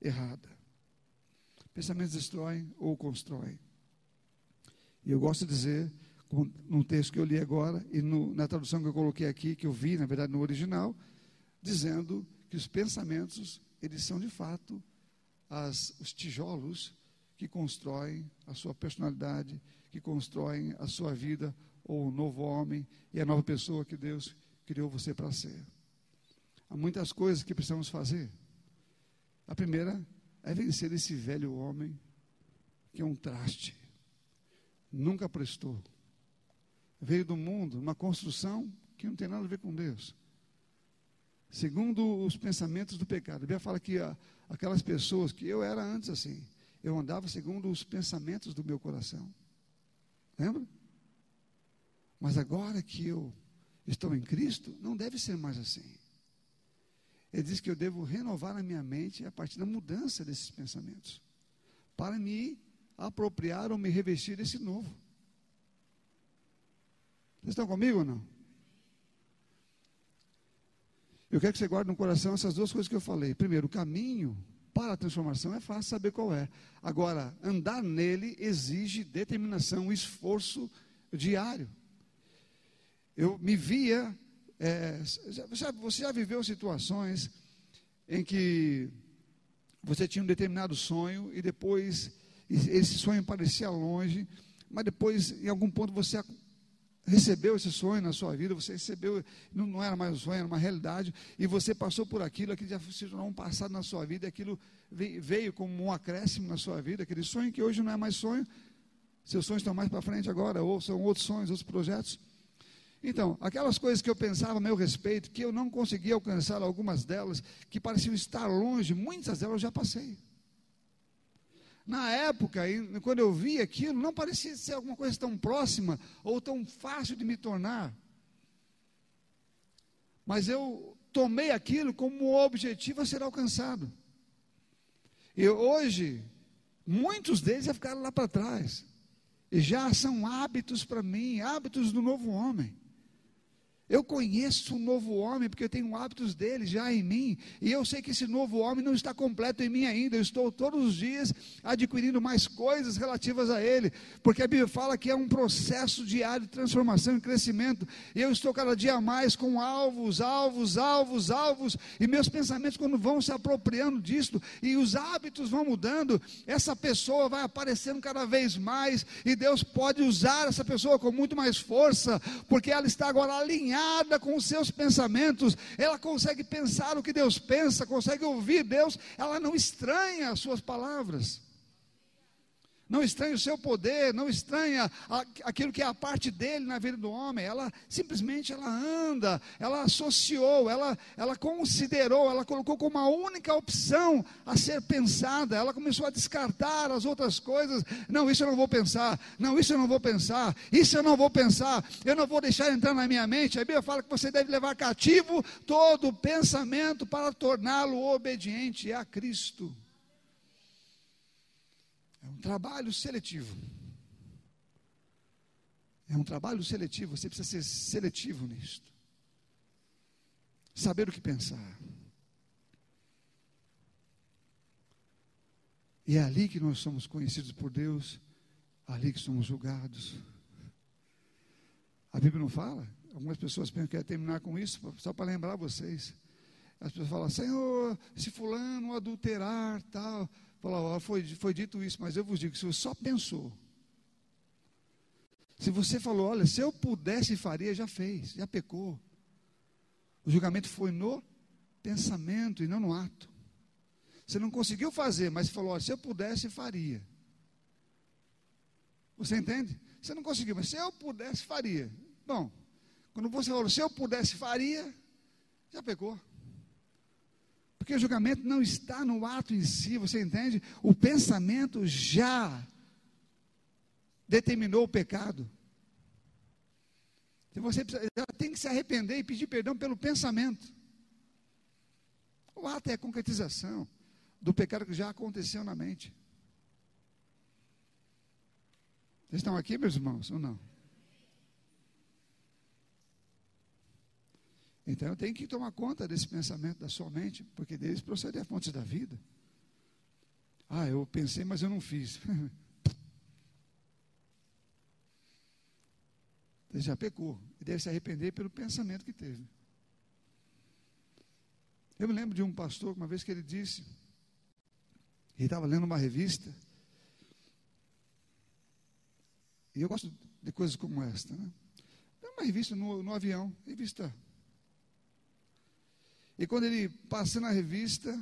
errada. Pensamentos destroem ou constroem. E eu gosto de dizer, num texto que eu li agora, e no, na tradução que eu coloquei aqui, que eu vi, na verdade, no original, dizendo que os pensamentos, eles são de fato as, os tijolos que constroem a sua personalidade, que constroem a sua vida, ou o novo homem e a nova pessoa que Deus criou você para ser. Há muitas coisas que precisamos fazer. A primeira é vencer esse velho homem que é um traste, nunca prestou, veio do mundo, uma construção que não tem nada a ver com Deus. Segundo os pensamentos do pecado. A Bíblia fala que aquelas pessoas que eu era antes assim, eu andava segundo os pensamentos do meu coração. Lembra? Mas agora que eu estou em Cristo, não deve ser mais assim. Ele diz que eu devo renovar a minha mente a partir da mudança desses pensamentos, para me apropriar ou me revestir desse novo. Vocês estão comigo ou não? Eu quero que você guarde no coração essas duas coisas que eu falei. Primeiro, o caminho para a transformação é fácil saber qual é. Agora, andar nele exige determinação, esforço diário. Eu me via é, você já viveu situações em que você tinha um determinado sonho e depois esse sonho parecia longe, mas depois, em algum ponto, você recebeu esse sonho na sua vida, você recebeu, não, não era mais um sonho, era uma realidade, e você passou por aquilo, aquilo já se tornou um passado na sua vida, aquilo veio como um acréscimo na sua vida, aquele sonho que hoje não é mais sonho, seus sonhos estão mais para frente agora, ou são outros sonhos, outros projetos. Então, aquelas coisas que eu pensava a meu respeito, que eu não conseguia alcançar algumas delas, que pareciam estar longe, muitas delas eu já passei. Na época, quando eu vi aquilo, não parecia ser alguma coisa tão próxima ou tão fácil de me tornar. Mas eu tomei aquilo como objetivo a ser alcançado. E hoje, muitos deles já ficaram lá para trás. E já são hábitos para mim, hábitos do novo homem. Eu conheço um novo homem porque eu tenho hábitos dele já em mim, e eu sei que esse novo homem não está completo em mim ainda. Eu estou todos os dias adquirindo mais coisas relativas a ele, porque a Bíblia fala que é um processo diário de transformação e crescimento. E eu estou cada dia mais com alvos, alvos, alvos, alvos, e meus pensamentos, quando vão se apropriando disto, e os hábitos vão mudando, essa pessoa vai aparecendo cada vez mais, e Deus pode usar essa pessoa com muito mais força, porque ela está agora alinhada alinhada com os seus pensamentos, ela consegue pensar o que Deus pensa, consegue ouvir Deus, ela não estranha as suas palavras não estranha o seu poder, não estranha aquilo que é a parte dele na vida do homem. Ela simplesmente ela anda, ela associou, ela, ela considerou, ela colocou como a única opção a ser pensada. Ela começou a descartar as outras coisas. Não, isso eu não vou pensar. Não, isso eu não vou pensar. Isso eu não vou pensar. Eu não vou deixar entrar na minha mente. A Bíblia fala que você deve levar cativo todo pensamento para torná-lo obediente a Cristo. Trabalho seletivo. É um trabalho seletivo, você precisa ser seletivo nisto. Saber o que pensar. E é ali que nós somos conhecidos por Deus, ali que somos julgados. A Bíblia não fala? Algumas pessoas pensam que é terminar com isso, só para lembrar vocês. As pessoas falam, Senhor, se fulano adulterar, tal. Falou, foi, foi dito isso, mas eu vos digo, se você só pensou, se você falou, olha, se eu pudesse faria, já fez, já pecou. O julgamento foi no pensamento e não no ato. Você não conseguiu fazer, mas falou, olha, se eu pudesse, faria. Você entende? Você não conseguiu, mas se eu pudesse, faria. Bom, quando você falou, se eu pudesse, faria, já pegou. Porque o julgamento não está no ato em si, você entende? O pensamento já determinou o pecado. Então você já tem que se arrepender e pedir perdão pelo pensamento. O ato é a concretização do pecado que já aconteceu na mente. Vocês estão aqui, meus irmãos, ou não? Então eu tenho que tomar conta desse pensamento da sua mente, porque deles procede a fonte da vida. Ah, eu pensei, mas eu não fiz. Ele já pecou e deve se arrepender pelo pensamento que teve. Eu me lembro de um pastor, uma vez que ele disse, ele estava lendo uma revista, e eu gosto de coisas como esta, né? Uma revista no, no avião, revista e quando ele passa na revista,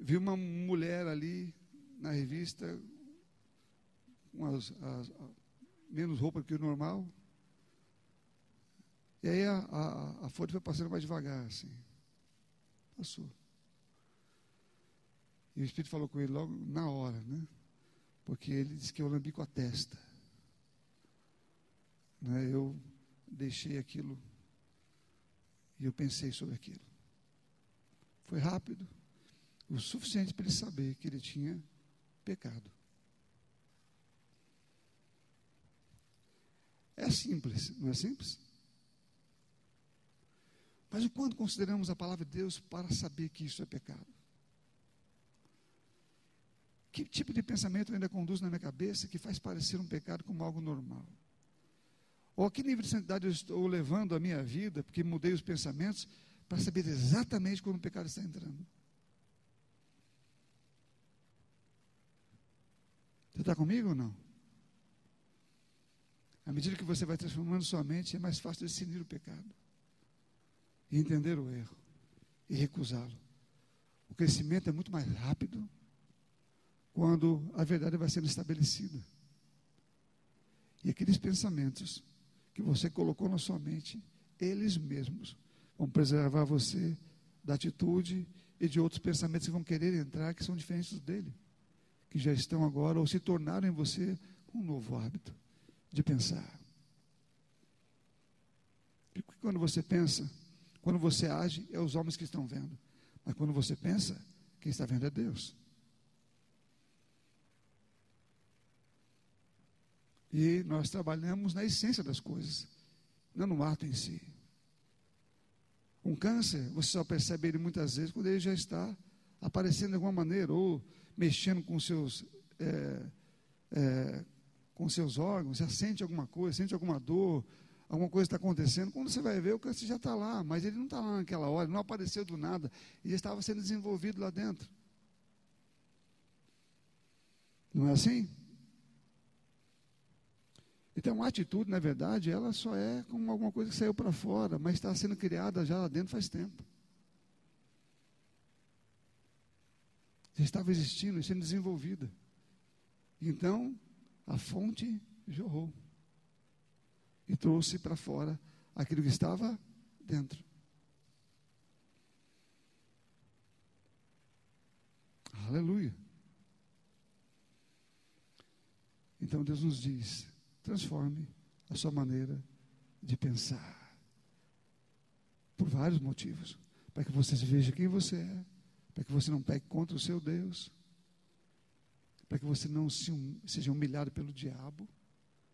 viu uma mulher ali na revista, com as, as, menos roupa que o normal. E aí a, a, a foi passando mais devagar, assim. Passou. E o Espírito falou com ele logo na hora, né? Porque ele disse que eu lambi com a testa. Né? Eu deixei aquilo e eu pensei sobre aquilo. Foi rápido, o suficiente para ele saber que ele tinha pecado. É simples, não é simples? Mas o quanto consideramos a palavra de Deus para saber que isso é pecado? Que tipo de pensamento ainda conduz na minha cabeça que faz parecer um pecado como algo normal? Ou a que nível de santidade eu estou levando a minha vida, porque mudei os pensamentos, para saber exatamente quando o pecado está entrando. Você está comigo ou não? À medida que você vai transformando sua mente, é mais fácil discernir o pecado, e entender o erro, e recusá-lo. O crescimento é muito mais rápido quando a verdade vai sendo estabelecida. E aqueles pensamentos que você colocou na sua mente, eles mesmos vão preservar você da atitude e de outros pensamentos que vão querer entrar que são diferentes dele, que já estão agora ou se tornaram em você um novo hábito de pensar. Porque quando você pensa, quando você age, é os homens que estão vendo. Mas quando você pensa, quem está vendo é Deus. E nós trabalhamos na essência das coisas, não no ato em si. Um câncer, você só percebe ele muitas vezes quando ele já está aparecendo de alguma maneira, ou mexendo com seus, é, é, com seus órgãos, já sente alguma coisa, sente alguma dor, alguma coisa está acontecendo. Quando você vai ver, o câncer já está lá, mas ele não está lá naquela hora, não apareceu do nada, ele estava sendo desenvolvido lá dentro. Não é assim? Então, a atitude, na verdade, ela só é como alguma coisa que saiu para fora, mas está sendo criada já lá dentro faz tempo. Já estava existindo sendo desenvolvida. Então, a fonte jorrou e trouxe para fora aquilo que estava dentro. Aleluia. Então Deus nos diz: transforme a sua maneira de pensar. Por vários motivos. Para que você veja quem você é. Para que você não pegue contra o seu Deus. Para que você não se, seja humilhado pelo diabo.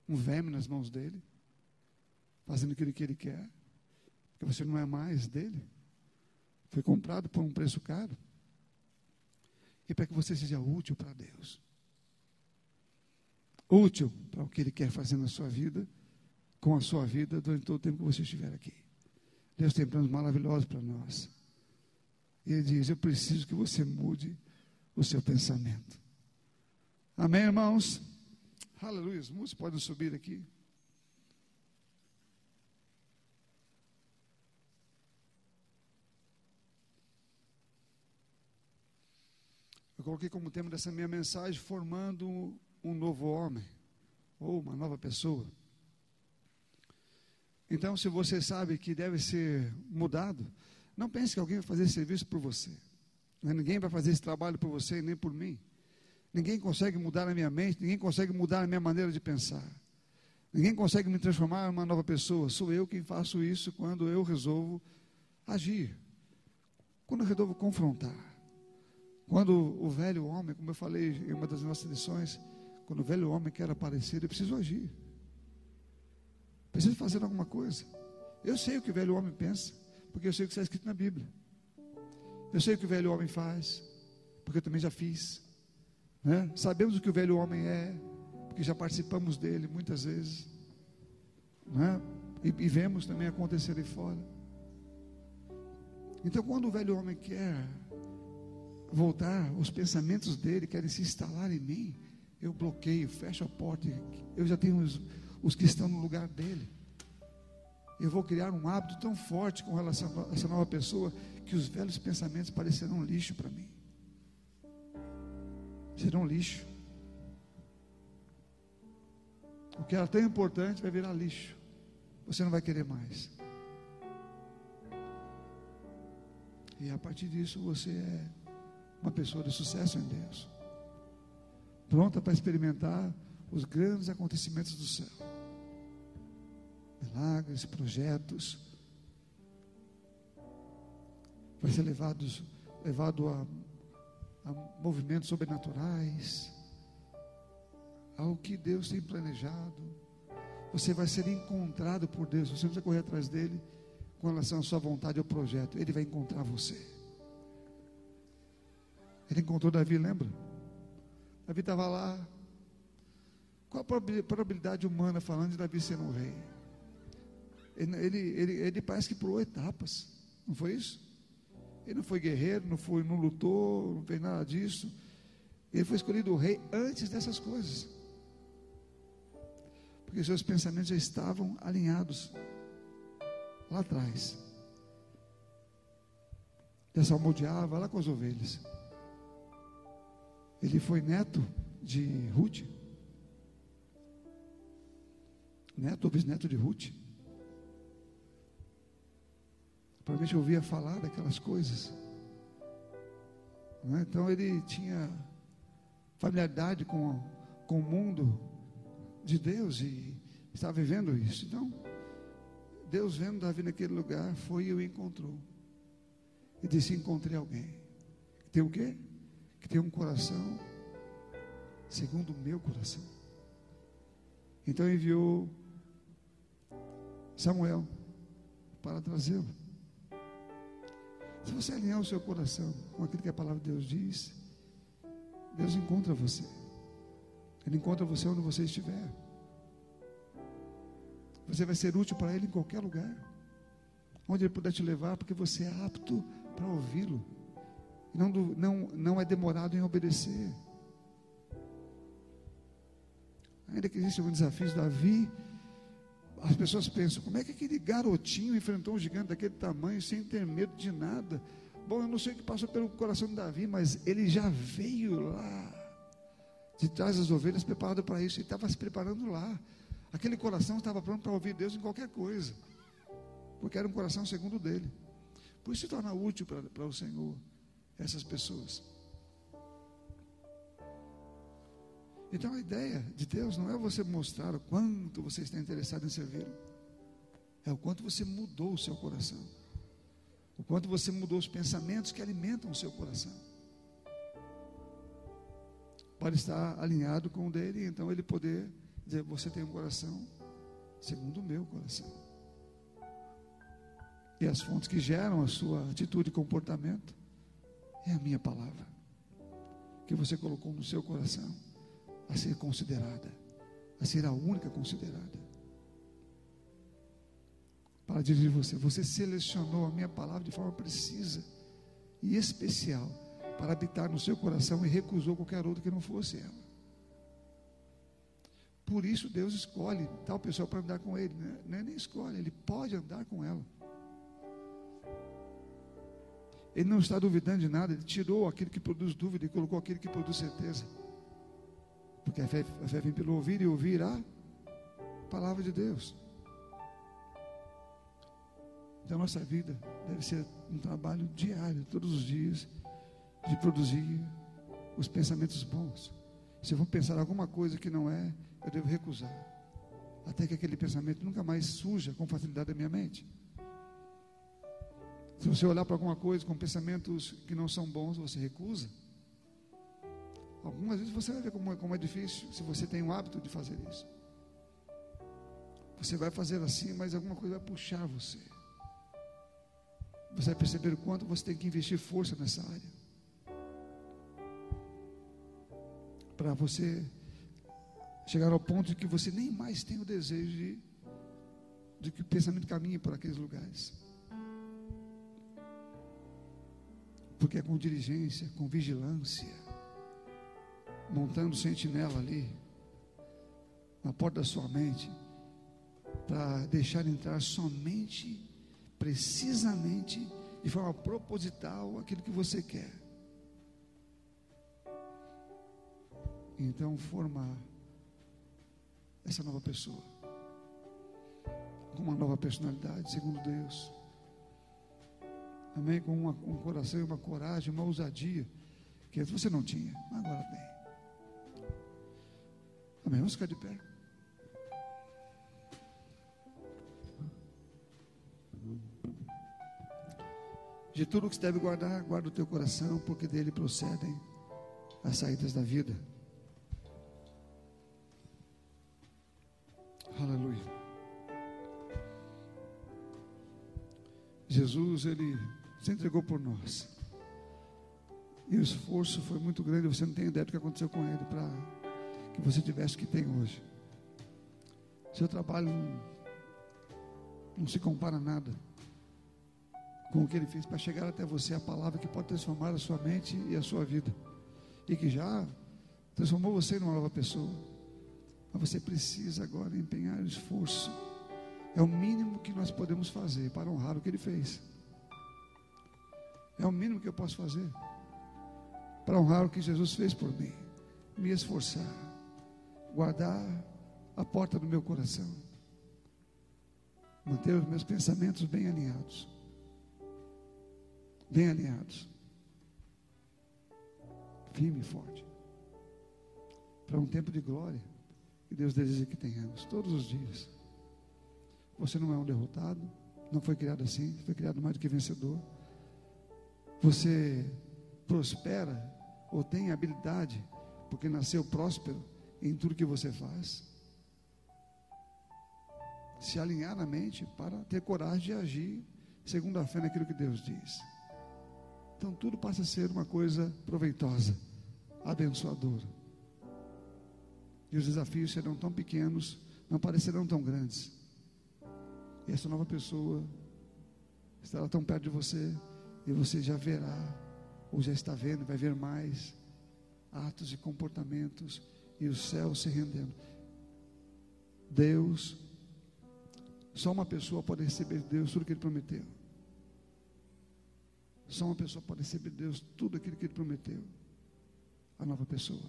Um verme nas mãos dele. Fazendo aquilo que ele quer. Porque você não é mais dele. Foi comprado por um preço caro. E para que você seja útil para Deus útil para o que Ele quer fazer na sua vida, com a sua vida, durante todo o tempo que você estiver aqui. Deus tem planos maravilhosos para nós. E Ele diz: Eu preciso que você mude o seu pensamento. Amém, irmãos? Aleluia. Os músicos podem subir aqui. Eu coloquei como tema dessa minha mensagem formando um novo homem ou uma nova pessoa. Então, se você sabe que deve ser mudado, não pense que alguém vai fazer esse serviço por você. Né? Ninguém vai fazer esse trabalho por você nem por mim. Ninguém consegue mudar a minha mente, ninguém consegue mudar a minha maneira de pensar. Ninguém consegue me transformar em uma nova pessoa. Sou eu quem faço isso quando eu resolvo agir. Quando eu resolvo confrontar. Quando o velho homem, como eu falei em uma das nossas lições, quando o velho homem quer aparecer, eu preciso agir. Preciso fazer alguma coisa. Eu sei o que o velho homem pensa, porque eu sei o que está escrito na Bíblia. Eu sei o que o velho homem faz, porque eu também já fiz. Né? Sabemos o que o velho homem é, porque já participamos dele muitas vezes. Né? E, e vemos também acontecer aí fora. Então, quando o velho homem quer voltar, os pensamentos dele querem se instalar em mim, eu bloqueio, fecho a porta. Eu já tenho os, os que estão no lugar dele. Eu vou criar um hábito tão forte com relação a essa nova pessoa que os velhos pensamentos parecerão lixo para mim. Serão lixo. O que era tão importante vai virar lixo. Você não vai querer mais. E a partir disso você é uma pessoa de sucesso em Deus pronta para experimentar os grandes acontecimentos do céu. Milagres, projetos. Vai ser levado, levado a, a movimentos sobrenaturais, ao que Deus tem planejado. Você vai ser encontrado por Deus. Você não precisa correr atrás dele com relação à sua vontade ao projeto. Ele vai encontrar você. Ele encontrou Davi, lembra? Davi estava lá. Qual a probabilidade humana falando de Davi ser um rei? Ele, ele, ele, ele, parece que pulou etapas, não foi isso? Ele não foi guerreiro, não, foi, não lutou, não fez nada disso. Ele foi escolhido rei antes dessas coisas. Porque seus pensamentos já estavam alinhados lá atrás. Já salmodiava lá com as ovelhas. Ele foi neto de Ruth. neto ou bisneto de Ruth. Provavelmente ouvia falar daquelas coisas. É? Então ele tinha familiaridade com, com o mundo de Deus e estava vivendo isso. Então, Deus vendo Davi naquele lugar, foi e o encontrou. E disse: Encontrei alguém. Tem o quê? Que tem um coração segundo o meu coração. Então enviou Samuel para trazê-lo. Se você alinhar o seu coração com aquilo que a palavra de Deus diz, Deus encontra você. Ele encontra você onde você estiver. Você vai ser útil para Ele em qualquer lugar. Onde Ele puder te levar, porque você é apto para ouvi-lo. Não, não, não é demorado em obedecer. Ainda que existam desafios, Davi, as pessoas pensam, como é que aquele garotinho enfrentou um gigante daquele tamanho sem ter medo de nada? Bom, eu não sei o que passou pelo coração de Davi, mas ele já veio lá de trás das ovelhas preparado para isso, ele estava se preparando lá. Aquele coração estava pronto para ouvir Deus em qualquer coisa, porque era um coração segundo dele. Por isso se torna útil para, para o Senhor essas pessoas. Então a ideia de Deus não é você mostrar o quanto você está interessado em servi-lo, é o quanto você mudou o seu coração, o quanto você mudou os pensamentos que alimentam o seu coração. Para estar alinhado com o dele, então ele poder dizer: Você tem um coração segundo o meu coração. E as fontes que geram a sua atitude e comportamento é a minha palavra, que você colocou no seu coração a ser considerada, a ser a única considerada. Para dirigir você, você selecionou a minha palavra de forma precisa e especial para habitar no seu coração e recusou qualquer outra que não fosse ela. Por isso Deus escolhe tal pessoa para andar com ele. Né? Não é nem escolhe, ele pode andar com ela. Ele não está duvidando de nada, ele tirou aquilo que produz dúvida e colocou aquilo que produz certeza. Porque a fé, a fé vem pelo ouvir e ouvir a palavra de Deus. Então, a nossa vida deve ser um trabalho diário, todos os dias, de produzir os pensamentos bons. Se eu vou pensar alguma coisa que não é, eu devo recusar. Até que aquele pensamento nunca mais surja com facilidade da minha mente. Se você olhar para alguma coisa com pensamentos que não são bons, você recusa. Algumas vezes você vai ver como é, como é difícil se você tem o hábito de fazer isso. Você vai fazer assim, mas alguma coisa vai puxar você. Você vai perceber o quanto você tem que investir força nessa área. Para você chegar ao ponto de que você nem mais tem o desejo de, de que o pensamento caminhe por aqueles lugares. Porque é com diligência, com vigilância montando sentinela ali, na porta da sua mente, para deixar entrar somente, precisamente, de forma proposital, aquilo que você quer. Então, formar essa nova pessoa, com uma nova personalidade, segundo Deus. Amém? Com uma, um coração uma coragem, uma ousadia, que você não tinha, agora tem. Amém? Vamos ficar de pé. De tudo que você deve guardar, guarda o teu coração, porque dele procedem as saídas da vida. Aleluia. Jesus, ele se entregou por nós. E o esforço foi muito grande. Você não tem ideia do que aconteceu com ele para que você tivesse que tem hoje. Seu trabalho não, não se compara nada com o que ele fez para chegar até você, a palavra que pode transformar a sua mente e a sua vida, e que já transformou você numa nova pessoa. Mas você precisa agora empenhar o esforço. É o mínimo que nós podemos fazer para honrar o que ele fez. É o mínimo que eu posso fazer para honrar o que Jesus fez por mim. Me esforçar guardar a porta do meu coração Manter os meus pensamentos bem alinhados. Bem alinhados. Firme e forte. Para um tempo de glória que Deus deseja que tenhamos todos os dias. Você não é um derrotado, não foi criado assim, foi criado mais do que vencedor. Você prospera ou tem habilidade porque nasceu próspero em tudo que você faz. Se alinhar na mente para ter coragem de agir segundo a fé naquilo que Deus diz. Então tudo passa a ser uma coisa proveitosa, abençoadora. E os desafios serão tão pequenos, não parecerão tão grandes. E essa nova pessoa estará tão perto de você e você já verá, ou já está vendo, vai ver mais atos e comportamentos e o céu se rendendo. Deus, só uma pessoa pode receber de Deus tudo que Ele prometeu. Só uma pessoa pode receber de Deus tudo aquilo que Ele prometeu. A nova pessoa.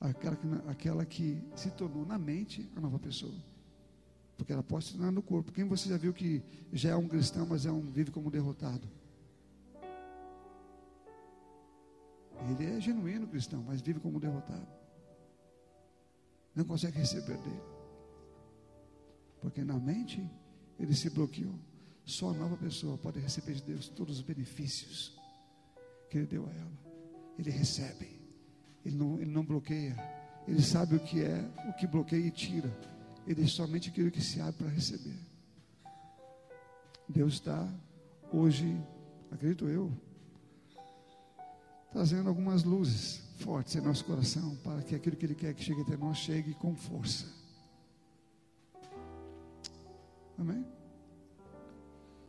Aquela que, aquela que se tornou na mente a nova pessoa. Porque ela pode se tornar no corpo. Quem você já viu que já é um cristão, mas é um, vive como derrotado? Ele é genuíno cristão, mas vive como derrotado. Não consegue receber dele. Porque na mente ele se bloqueou. Só a nova pessoa pode receber de Deus todos os benefícios que ele deu a ela. Ele recebe. Ele não, ele não bloqueia. Ele sabe o que é, o que bloqueia e tira. Ele é somente aquilo que se abre para receber. Deus está hoje, acredito eu, trazendo algumas luzes fortes em nosso coração para que aquilo que Ele quer que chegue até nós chegue com força. Amém?